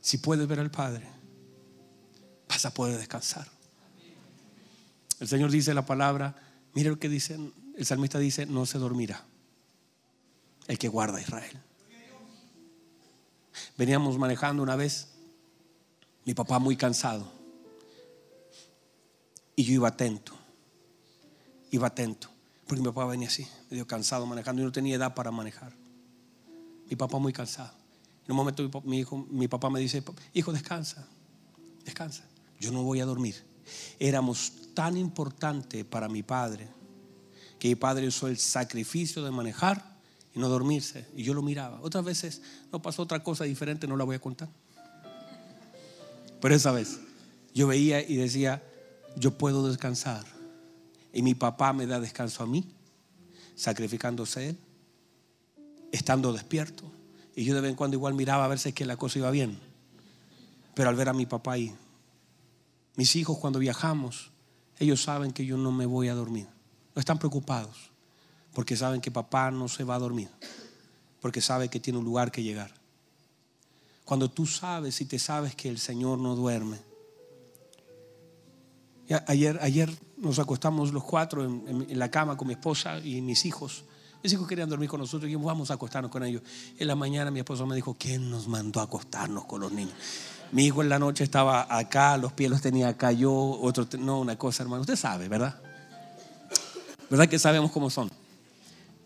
Si puedes ver al Padre, vas a poder descansar. El Señor dice la palabra, mire lo que dice, el salmista dice, no se dormirá el que guarda a Israel. Veníamos manejando una vez, mi papá muy cansado, y yo iba atento, iba atento, porque mi papá venía así, medio cansado manejando, y no tenía edad para manejar. Mi papá muy cansado. En un momento mi, hijo, mi papá me dice, hijo, descansa, descansa. Yo no voy a dormir. Éramos tan importante para mi padre que mi padre usó el sacrificio de manejar y no dormirse. Y yo lo miraba. Otras veces no pasó otra cosa diferente, no la voy a contar. Pero esa vez yo veía y decía, yo puedo descansar. Y mi papá me da descanso a mí, sacrificándose él, estando despierto. Y yo de vez en cuando igual miraba a ver si es que la cosa iba bien. Pero al ver a mi papá ahí, mis hijos cuando viajamos, ellos saben que yo no me voy a dormir. No están preocupados porque saben que papá no se va a dormir. Porque sabe que tiene un lugar que llegar. Cuando tú sabes y te sabes que el Señor no duerme. Ayer, ayer nos acostamos los cuatro en la cama con mi esposa y mis hijos. Mis hijos querían dormir con nosotros y vamos a acostarnos con ellos. En la mañana mi esposo me dijo, ¿quién nos mandó a acostarnos con los niños? Mi hijo en la noche estaba acá, los pies los tenía acá yo, otro, no, una cosa, hermano. Usted sabe, ¿verdad? ¿Verdad que sabemos cómo son?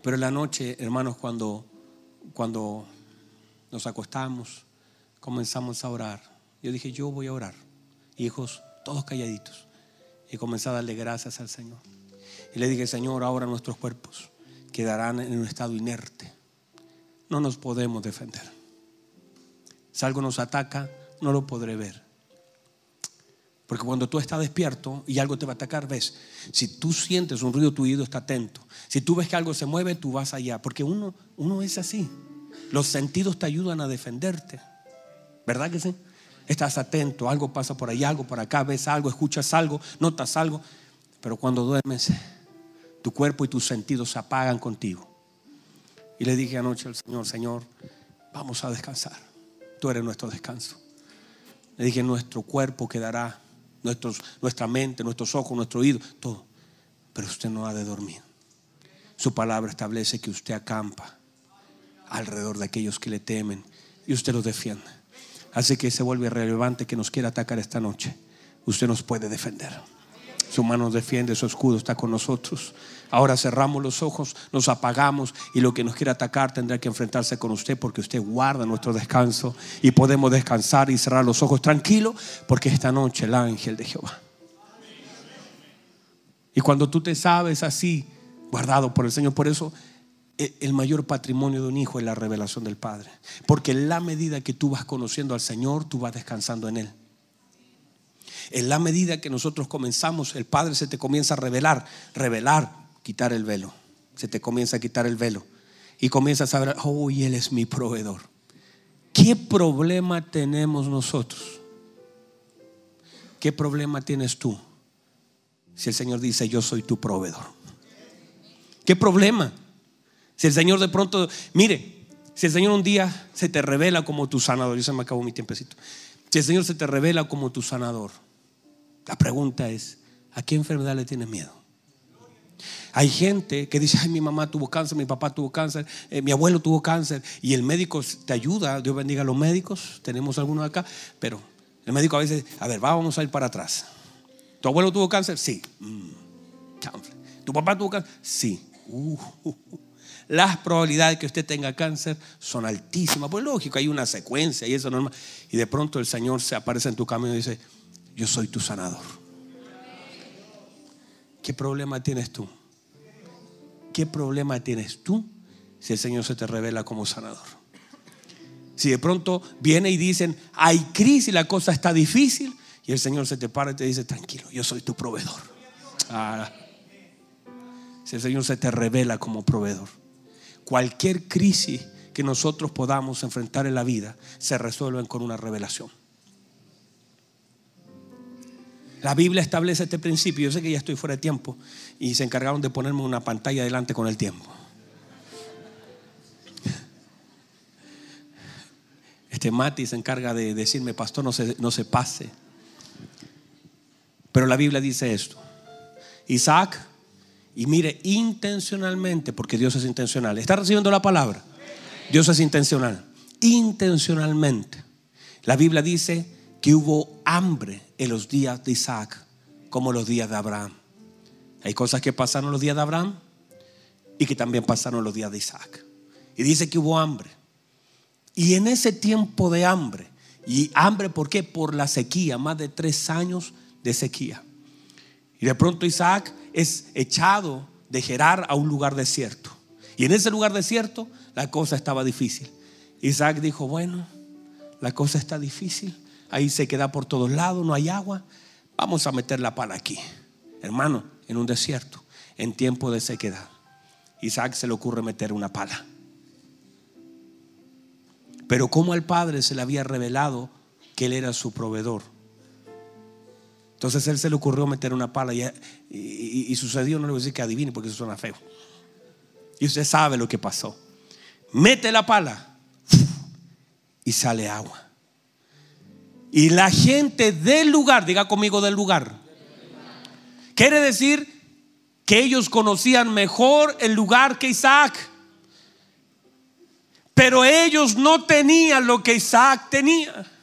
Pero en la noche, hermanos, cuando, cuando nos acostamos, comenzamos a orar. Yo dije, yo voy a orar. Hijos, todos calladitos. Y comencé a darle gracias al Señor. Y le dije, Señor, ahora nuestros cuerpos quedarán en un estado inerte. No nos podemos defender. Si algo nos ataca, no lo podré ver. Porque cuando tú estás despierto y algo te va a atacar, ves, si tú sientes un ruido, tu oído está atento. Si tú ves que algo se mueve, tú vas allá. Porque uno, uno es así. Los sentidos te ayudan a defenderte. ¿Verdad que sí? Estás atento, algo pasa por ahí, algo por acá, ves algo, escuchas algo, notas algo. Pero cuando duermes, tu cuerpo y tus sentidos se apagan contigo. Y le dije anoche al Señor, Señor, vamos a descansar. Tú eres nuestro descanso. Le dije, nuestro cuerpo quedará, nuestra mente, nuestros ojos, nuestro oído, todo. Pero usted no ha de dormir. Su palabra establece que usted acampa alrededor de aquellos que le temen y usted los defiende. Así que se vuelve relevante que nos quiera atacar esta noche. Usted nos puede defender. Su mano nos defiende, su escudo está con nosotros. Ahora cerramos los ojos, nos apagamos y lo que nos quiera atacar tendrá que enfrentarse con usted porque usted guarda nuestro descanso y podemos descansar y cerrar los ojos tranquilo porque esta noche el ángel de Jehová. Y cuando tú te sabes así, guardado por el Señor, por eso el mayor patrimonio de un hijo es la revelación del Padre. Porque en la medida que tú vas conociendo al Señor, tú vas descansando en Él. En la medida que nosotros comenzamos, el Padre se te comienza a revelar, revelar, quitar el velo. Se te comienza a quitar el velo. Y comienzas a ver, oh, y Él es mi proveedor. ¿Qué problema tenemos nosotros? ¿Qué problema tienes tú? Si el Señor dice, yo soy tu proveedor. ¿Qué problema? Si el Señor de pronto, mire, si el Señor un día se te revela como tu sanador, yo se me acabó mi tiempecito. Si el Señor se te revela como tu sanador, la pregunta es, ¿a qué enfermedad le tienes miedo? Hay gente que dice, ay, mi mamá tuvo cáncer, mi papá tuvo cáncer, eh, mi abuelo tuvo cáncer, y el médico te ayuda, Dios bendiga a los médicos, tenemos algunos acá, pero el médico a veces, a ver, vamos a ir para atrás. ¿Tu abuelo tuvo cáncer? Sí. Mm, ¿Tu papá tuvo cáncer? Sí. Uh, uh, uh las probabilidades de que usted tenga cáncer son altísimas. Pues lógico, hay una secuencia y eso normal. Y de pronto el Señor se aparece en tu camino y dice, yo soy tu sanador. ¿Qué problema tienes tú? ¿Qué problema tienes tú si el Señor se te revela como sanador? Si de pronto viene y dicen, hay crisis, la cosa está difícil, y el Señor se te para y te dice, tranquilo, yo soy tu proveedor. Ah, si el Señor se te revela como proveedor cualquier crisis que nosotros podamos enfrentar en la vida se resuelven con una revelación. La Biblia establece este principio. Yo sé que ya estoy fuera de tiempo y se encargaron de ponerme una pantalla delante con el tiempo. Este Mati se encarga de decirme, pastor, no se, no se pase. Pero la Biblia dice esto. Isaac y mire intencionalmente, porque Dios es intencional. ¿Está recibiendo la palabra? Dios es intencional. Intencionalmente. La Biblia dice que hubo hambre en los días de Isaac, como los días de Abraham. Hay cosas que pasaron los días de Abraham y que también pasaron los días de Isaac. Y dice que hubo hambre. Y en ese tiempo de hambre, y hambre, ¿por qué? Por la sequía, más de tres años de sequía. Y de pronto Isaac es echado de Gerar a un lugar desierto. Y en ese lugar desierto la cosa estaba difícil. Isaac dijo, bueno, la cosa está difícil. Ahí se queda por todos lados, no hay agua. Vamos a meter la pala aquí. Hermano, en un desierto, en tiempo de sequedad. Isaac se le ocurre meter una pala. Pero como al padre se le había revelado que él era su proveedor, entonces él se le ocurrió meter una pala y, sucedió, no le voy a decir que adivine porque eso suena feo. Y usted sabe lo que pasó. Mete la pala y sale agua. Y la gente del lugar, diga conmigo del lugar, quiere decir que ellos conocían mejor el lugar que Isaac. Pero ellos no tenían lo que Isaac tenía.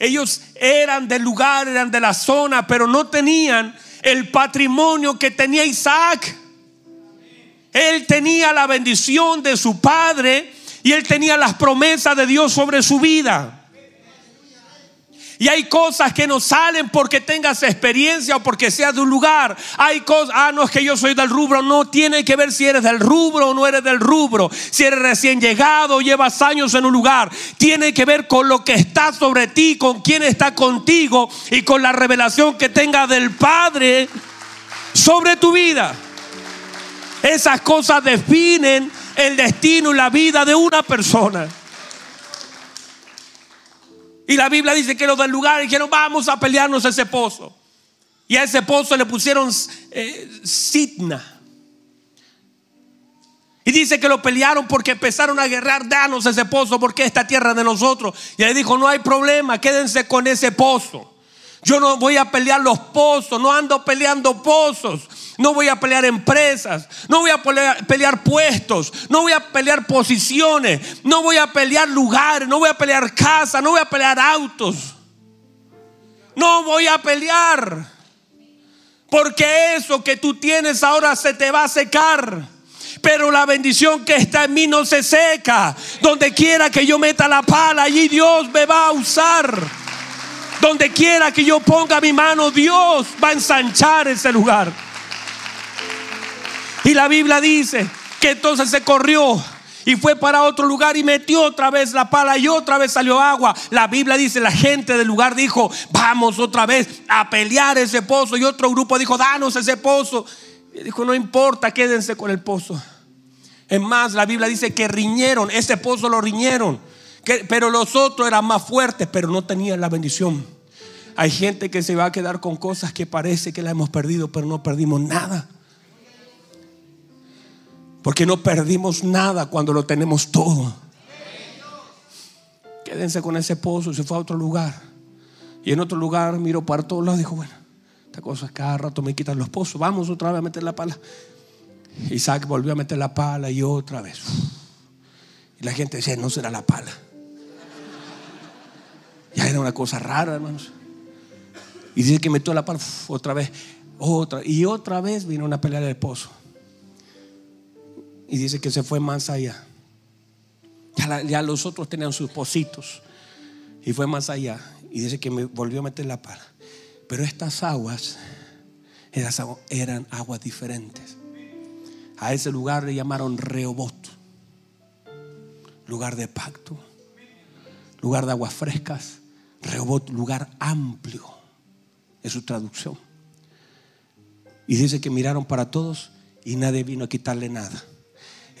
Ellos eran del lugar, eran de la zona, pero no tenían el patrimonio que tenía Isaac. Él tenía la bendición de su padre y él tenía las promesas de Dios sobre su vida. Y hay cosas que no salen porque tengas experiencia o porque seas de un lugar. Hay cosas, ah, no es que yo soy del rubro. No tiene que ver si eres del rubro o no eres del rubro. Si eres recién llegado o llevas años en un lugar. Tiene que ver con lo que está sobre ti, con quién está contigo y con la revelación que tenga del Padre sobre tu vida. Esas cosas definen el destino y la vida de una persona. Y la Biblia dice que los del lugar dijeron, vamos a pelearnos ese pozo. Y a ese pozo le pusieron eh, Sitna. Y dice que lo pelearon porque empezaron a guerrar, danos ese pozo porque esta tierra de nosotros. Y él dijo, no hay problema, quédense con ese pozo. Yo no voy a pelear los pozos, no ando peleando pozos. No voy a pelear empresas, no voy a pelear, puestos, no voy a pelear posiciones, no voy a pelear lugares, no voy a pelear casas, no voy a pelear autos. No voy a pelear. Porque eso que tú tienes ahora se te va a secar. Pero la bendición que está en mí no se seca. Donde quiera que yo meta la pala, allí Dios me va a usar. Donde quiera que yo ponga mi mano, Dios va a ensanchar ese lugar. Y la Biblia dice que entonces se corrió y fue para otro lugar y metió otra vez la pala y otra vez salió agua. La Biblia dice, la gente del lugar dijo, vamos otra vez a pelear ese pozo. Y otro grupo dijo, danos ese pozo. Y dijo, no importa, quédense con el pozo. Es más, la Biblia dice que riñeron, ese pozo lo riñeron. pero los otros eran más fuertes, pero no tenían la bendición. Hay gente que se va a quedar con cosas que parece que la hemos perdido, pero no perdimos nada. Porque no perdimos nada cuando lo tenemos todo. Quédense con ese pozo. Se fue a otro lugar. Y en otro lugar miró para todos lados y dijo, bueno, esta cosa es cada rato me quitan los pozos. Vamos otra vez a meter la pala. Isaac volvió a meter la pala y otra vez. Y la gente decía, no será la pala. Ya era una cosa rara, hermanos. Y dice que metió la pala otra vez, otra. Y otra vez vino una pelea del pozo. Y dice que se fue más allá. Ya, los otros tenían sus pocitos. Y fue más allá. Y dice que me volvió a meter la pala. Pero estas aguas eran, aguas diferentes. A ese lugar le llamaron Rehobot. Lugar de pacto. Lugar de aguas frescas. Rehobot, lugar amplio. Es su traducción. Y dice que miraron para todos y nadie vino a quitarle nada.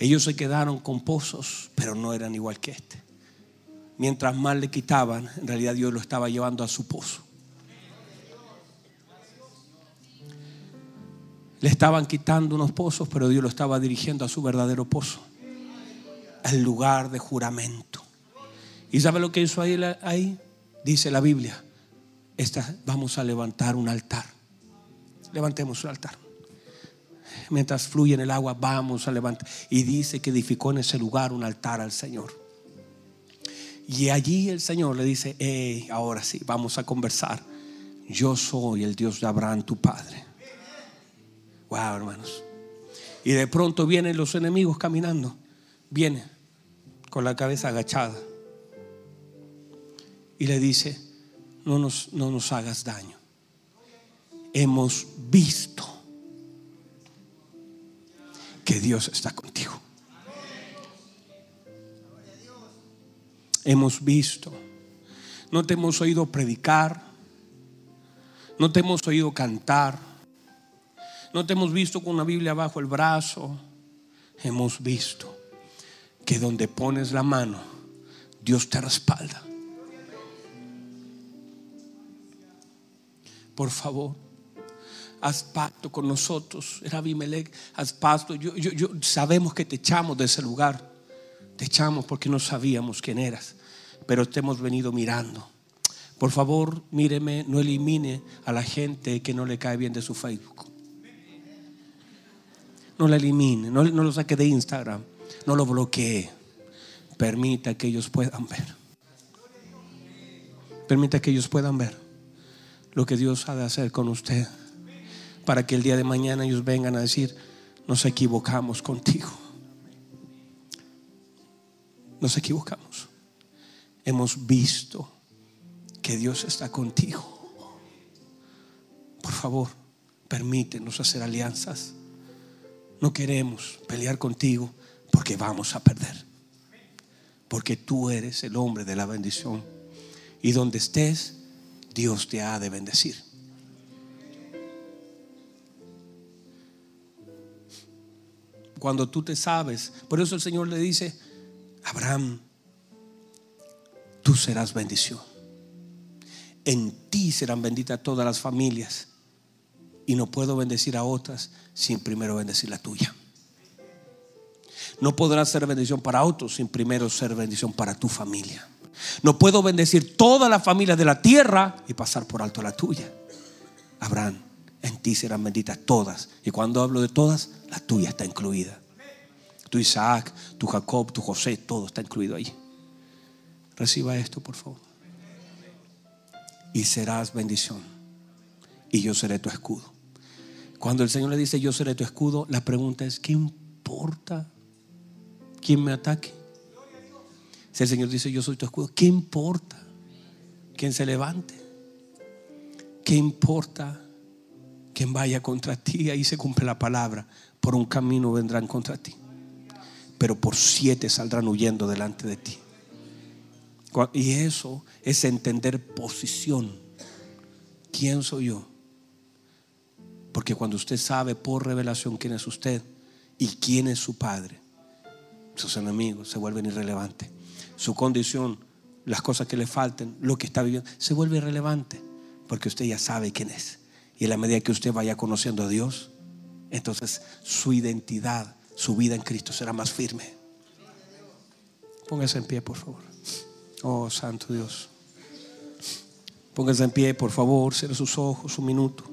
Ellos se quedaron con pozos, pero no eran igual que este. Mientras más le quitaban, en realidad Dios lo estaba llevando a su pozo. Le estaban quitando unos pozos, pero Dios lo estaba dirigiendo a su verdadero pozo. Al lugar de juramento. ¿Y sabe lo que hizo ahí? Dice la Biblia. Vamos a levantar un altar. Levantemos un altar mientras fluye en el agua, vamos a levantar. Y dice que edificó en ese lugar un altar al Señor. Y allí el Señor le dice, hey, ahora sí, vamos a conversar. Yo soy el Dios de Abraham, tu padre. Wow, hermanos. Y de pronto vienen los enemigos caminando. Viene con la cabeza agachada. Y le dice, no nos, no nos hagas daño. Hemos visto que Dios está contigo. Hemos visto, no te hemos oído predicar, no te hemos oído cantar, no te hemos visto con una Biblia bajo el brazo, hemos visto que donde pones la mano, Dios te respalda. Por favor haz pacto con nosotros. Era Abimelech, haz pacto. Yo, yo, sabemos que te echamos de ese lugar. Te echamos porque no sabíamos quién eras, pero te hemos venido mirando. Por favor, míreme, no elimine a la gente que no le cae bien de su Facebook. No la elimine, no, no lo saque de Instagram, no lo bloquee. Permita que ellos puedan ver. Permita que ellos puedan ver lo que Dios ha de hacer con usted para que el día de mañana ellos vengan a decir, nos equivocamos contigo. Nos equivocamos. Hemos visto que Dios está contigo. Por favor, permítenos hacer alianzas. No queremos pelear contigo porque vamos a perder. Porque tú eres el hombre de la bendición. Y donde estés, Dios te ha de bendecir. Cuando tú te sabes, por eso el Señor le dice, Abraham, tú serás bendición. En ti serán benditas todas las familias. Y no puedo bendecir a otras sin primero bendecir la tuya. No podrás ser bendición para otros sin primero ser bendición para tu familia. No puedo bendecir toda la familia de la tierra y pasar por alto la tuya. Abraham, en ti serán benditas todas. Y cuando hablo de todas, la tuya está incluida. Tu Isaac, tu Jacob, tu José, todo está incluido ahí. Reciba esto, por favor. Y serás bendición. Y yo seré tu escudo. Cuando el Señor le dice yo seré tu escudo, la pregunta es, ¿qué importa quién me ataque? Si el Señor dice yo soy tu escudo, ¿qué importa quién se levante? ¿Qué importa quien vaya contra ti? Ahí se cumple la palabra. Por un camino vendrán contra ti, pero por siete saldrán huyendo delante de ti. Y eso es entender posición. ¿Quién soy yo? Porque cuando usted sabe por revelación quién es usted y quién es su padre, sus enemigos se vuelven irrelevantes. Su condición, las cosas que le falten, lo que está viviendo, se vuelve irrelevante. Porque usted ya sabe quién es. Y en la medida que usted vaya conociendo a Dios, entonces su identidad, su vida en Cristo será más firme. Póngase en pie, por favor. Oh, Santo Dios. Póngase en pie, por favor. Cierre sus ojos un minuto.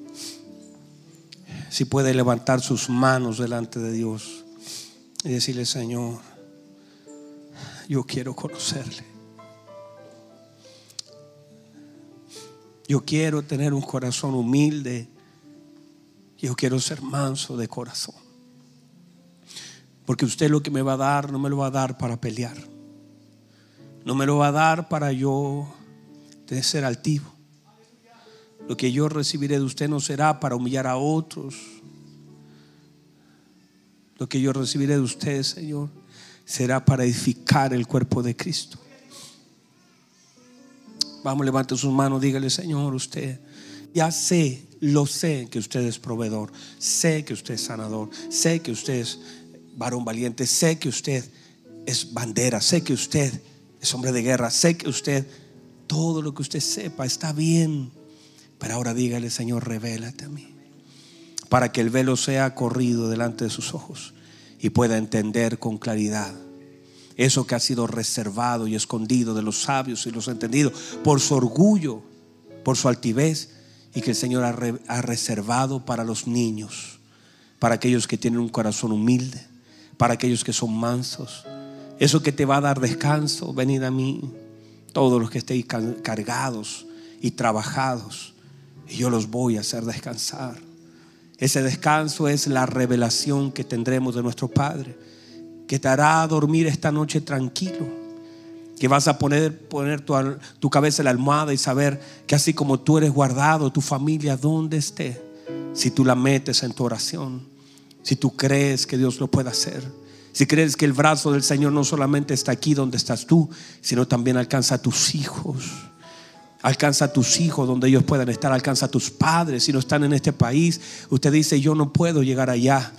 Si puede levantar sus manos delante de Dios y decirle, Señor, yo quiero conocerle. Yo quiero tener un corazón humilde. Yo quiero ser manso de corazón. Porque usted lo que me va a dar no me lo va a dar para pelear. No me lo va a dar para yo ser altivo. Lo que yo recibiré de usted no será para humillar a otros. Lo que yo recibiré de usted, Señor, será para edificar el cuerpo de Cristo. Vamos, levante sus manos, dígale, Señor, usted, ya sé, lo sé que usted es proveedor, sé que usted es sanador, sé que usted es varón valiente, sé que usted es bandera, sé que usted es hombre de guerra, sé que usted, todo lo que usted sepa está bien, pero ahora dígale, Señor, revélate a mí, para que el velo sea corrido delante de sus ojos y pueda entender con claridad eso que ha sido reservado y escondido de los sabios y los entendidos por su orgullo, por su altivez y que el Señor ha, reservado para los niños, para aquellos que tienen un corazón humilde, para aquellos que son mansos. Eso que te va a dar descanso, venid a mí, todos los que estéis cargados y trabajados, y yo los voy a hacer descansar. Ese descanso es la revelación que tendremos de nuestro Padre, que te hará dormir esta noche tranquilo, que vas a poner, poner tu, tu cabeza en la almohada y saber que así como tú eres guardado, tu familia donde esté, si tú la metes en tu oración, si tú crees que Dios lo puede hacer, si crees que el brazo del Señor no solamente está aquí donde estás tú, sino también alcanza a tus hijos Alcanza a tus hijos donde ellos puedan estar. Alcanza a tus padres si no están en este país. Usted dice, yo no puedo llegar allá,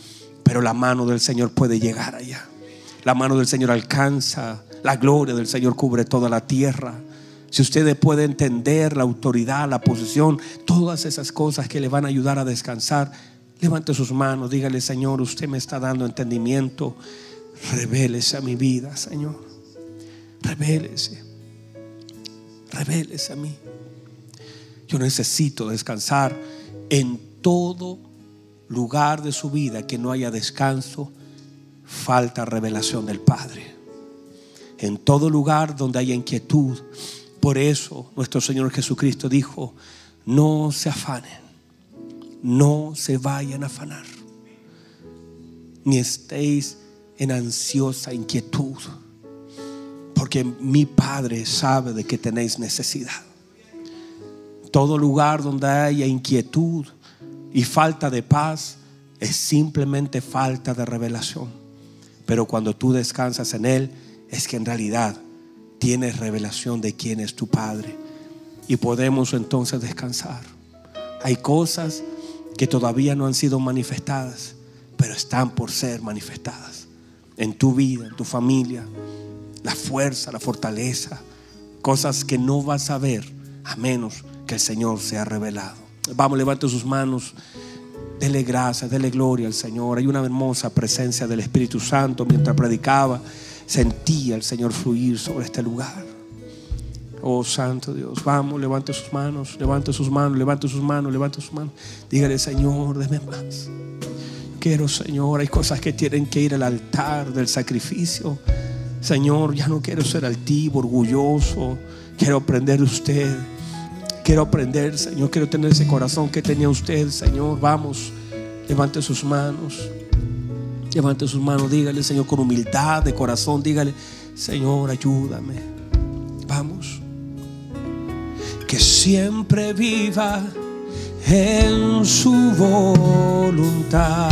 pero la mano del Señor puede llegar allá. La mano del Señor alcanza. La gloria del Señor cubre toda la tierra. Si usted puede entender la autoridad, la posición, todas esas cosas que le van a ayudar a descansar, levante sus manos, dígale, Señor, usted me está dando entendimiento. Revélese a mi vida, Señor. Revélese. Reveles a mí. Yo necesito descansar en todo lugar de su vida que no haya descanso, falta revelación del Padre. En todo lugar donde haya inquietud. Por eso nuestro Señor Jesucristo dijo, no se afanen, no se vayan a afanar, ni estéis en ansiosa inquietud porque mi Padre sabe de que tenéis necesidad. Todo lugar donde haya inquietud y falta de paz es simplemente falta de revelación. Pero cuando tú descansas en Él, es que en realidad tienes revelación de quién es tu Padre. Y podemos entonces descansar. Hay cosas que todavía no han sido manifestadas, pero están por ser manifestadas en tu vida, en tu familia. La fuerza, la fortaleza, cosas que no vas a ver a menos que el Señor sea revelado. Vamos, levante sus manos. Dele gracias, dele gloria al Señor. Hay una hermosa presencia del Espíritu Santo mientras predicaba. Sentía el Señor fluir sobre este lugar. Oh Santo Dios, vamos, levante sus manos, levante sus manos, levante sus manos, levante sus manos. Dígale, Señor, déme más. Quiero, Señor, hay cosas que tienen que ir al altar del sacrificio. Señor, ya no quiero ser altivo, orgulloso. Quiero aprender de usted. Quiero aprender, Señor. Quiero tener ese corazón que tenía usted, Señor. Vamos, levante sus manos. Levante sus manos. Dígale, Señor, con humildad de corazón. Dígale, Señor, ayúdame. Vamos. Que siempre viva en su voluntad.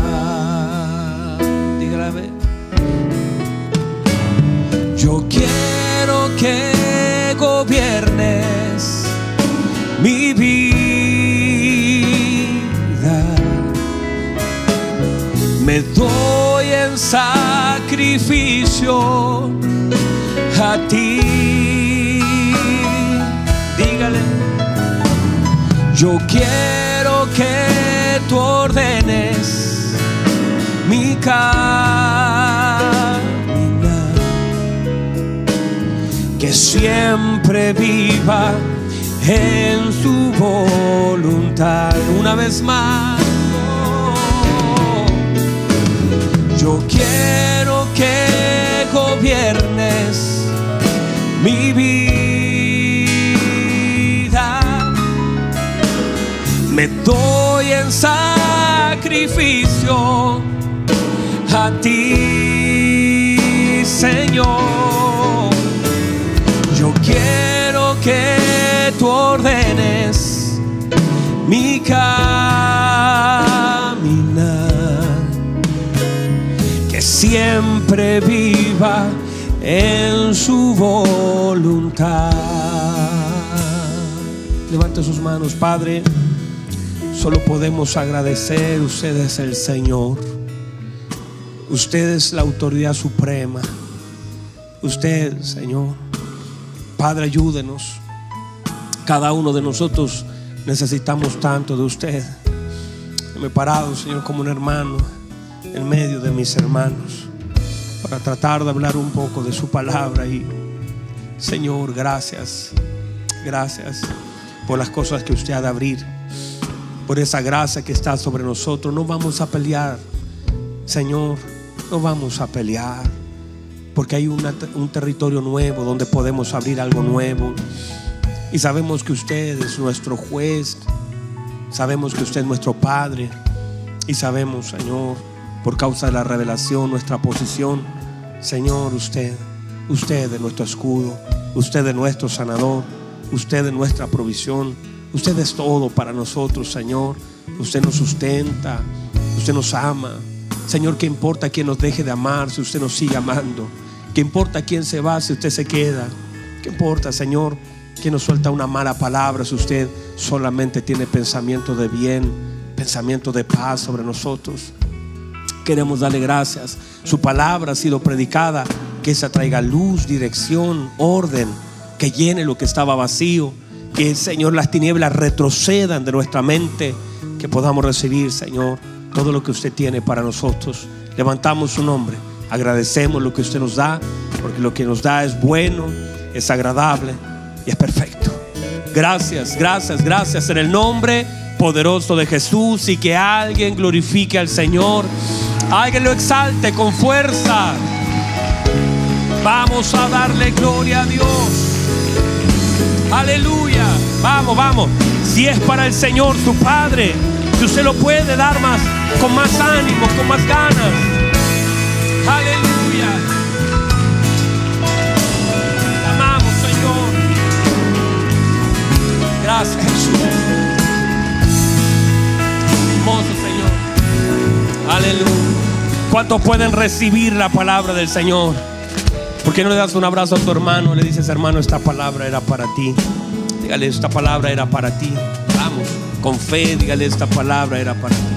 Dígale, yo quiero que gobiernes mi vida. Me doy en sacrificio a ti. Dígale, yo quiero que tú ordenes mi caminar, que siempre viva en su voluntad. Una vez más, yo quiero que gobiernes mi vida. Me doy en sacrificio a ti, Señor. Yo quiero que tú ordenes mi caminar, que siempre viva en su voluntad. Levante sus manos, Padre. Solo podemos agradecer, usted es el Señor. Usted es la autoridad suprema. Usted, Señor. Padre, ayúdenos. Cada uno de nosotros necesitamos tanto de usted. Me he parado, Señor, como un hermano en medio de mis hermanos para tratar de hablar un poco de su palabra. Y, Señor, gracias. Gracias por las cosas que usted ha de abrir. Por esa gracia que está sobre nosotros. No vamos a pelear, Señor. No vamos a pelear. Porque hay un territorio nuevo donde podemos abrir algo nuevo. Y sabemos que usted es nuestro juez. Sabemos que usted es nuestro Padre. Y sabemos, Señor, por causa de la revelación, nuestra posición. Señor, usted, usted es nuestro escudo. Usted es nuestro sanador. Usted es nuestra provisión. Usted es todo para nosotros, Señor. Usted nos sustenta. Usted nos ama. Señor, ¿qué importa quién nos deje de amar si usted nos sigue amando? ¿Qué importa quién se va si usted se queda? ¿Qué importa, Señor, quién nos suelta una mala palabra si usted solamente tiene pensamiento de bien, pensamiento de paz sobre nosotros? Queremos darle gracias. Su palabra ha sido predicada, que esa traiga luz, dirección, orden, que llene lo que estaba vacío, que Señor las tinieblas retrocedan de nuestra mente, que podamos recibir, Señor, todo lo que usted tiene para nosotros. Levantamos su nombre, agradecemos lo que usted nos da, porque lo que nos da es bueno, es agradable y es perfecto. Gracias, gracias, gracias en el nombre poderoso de Jesús y que alguien glorifique al Señor, alguien lo exalte con fuerza. Vamos a darle gloria a Dios. Aleluya. Vamos, vamos. Si es para el Señor tu Padre, si usted lo puede dar más, con más ánimo, con más ganas. Aleluya. Hermoso Señor. Aleluya. ¿Cuántos pueden recibir la palabra del Señor? ¿Por qué no le das un abrazo a tu hermano? Le dices, hermano, esta palabra era para ti. Dígale, esta palabra era para ti. Vamos, con fe, dígale, esta palabra era para ti.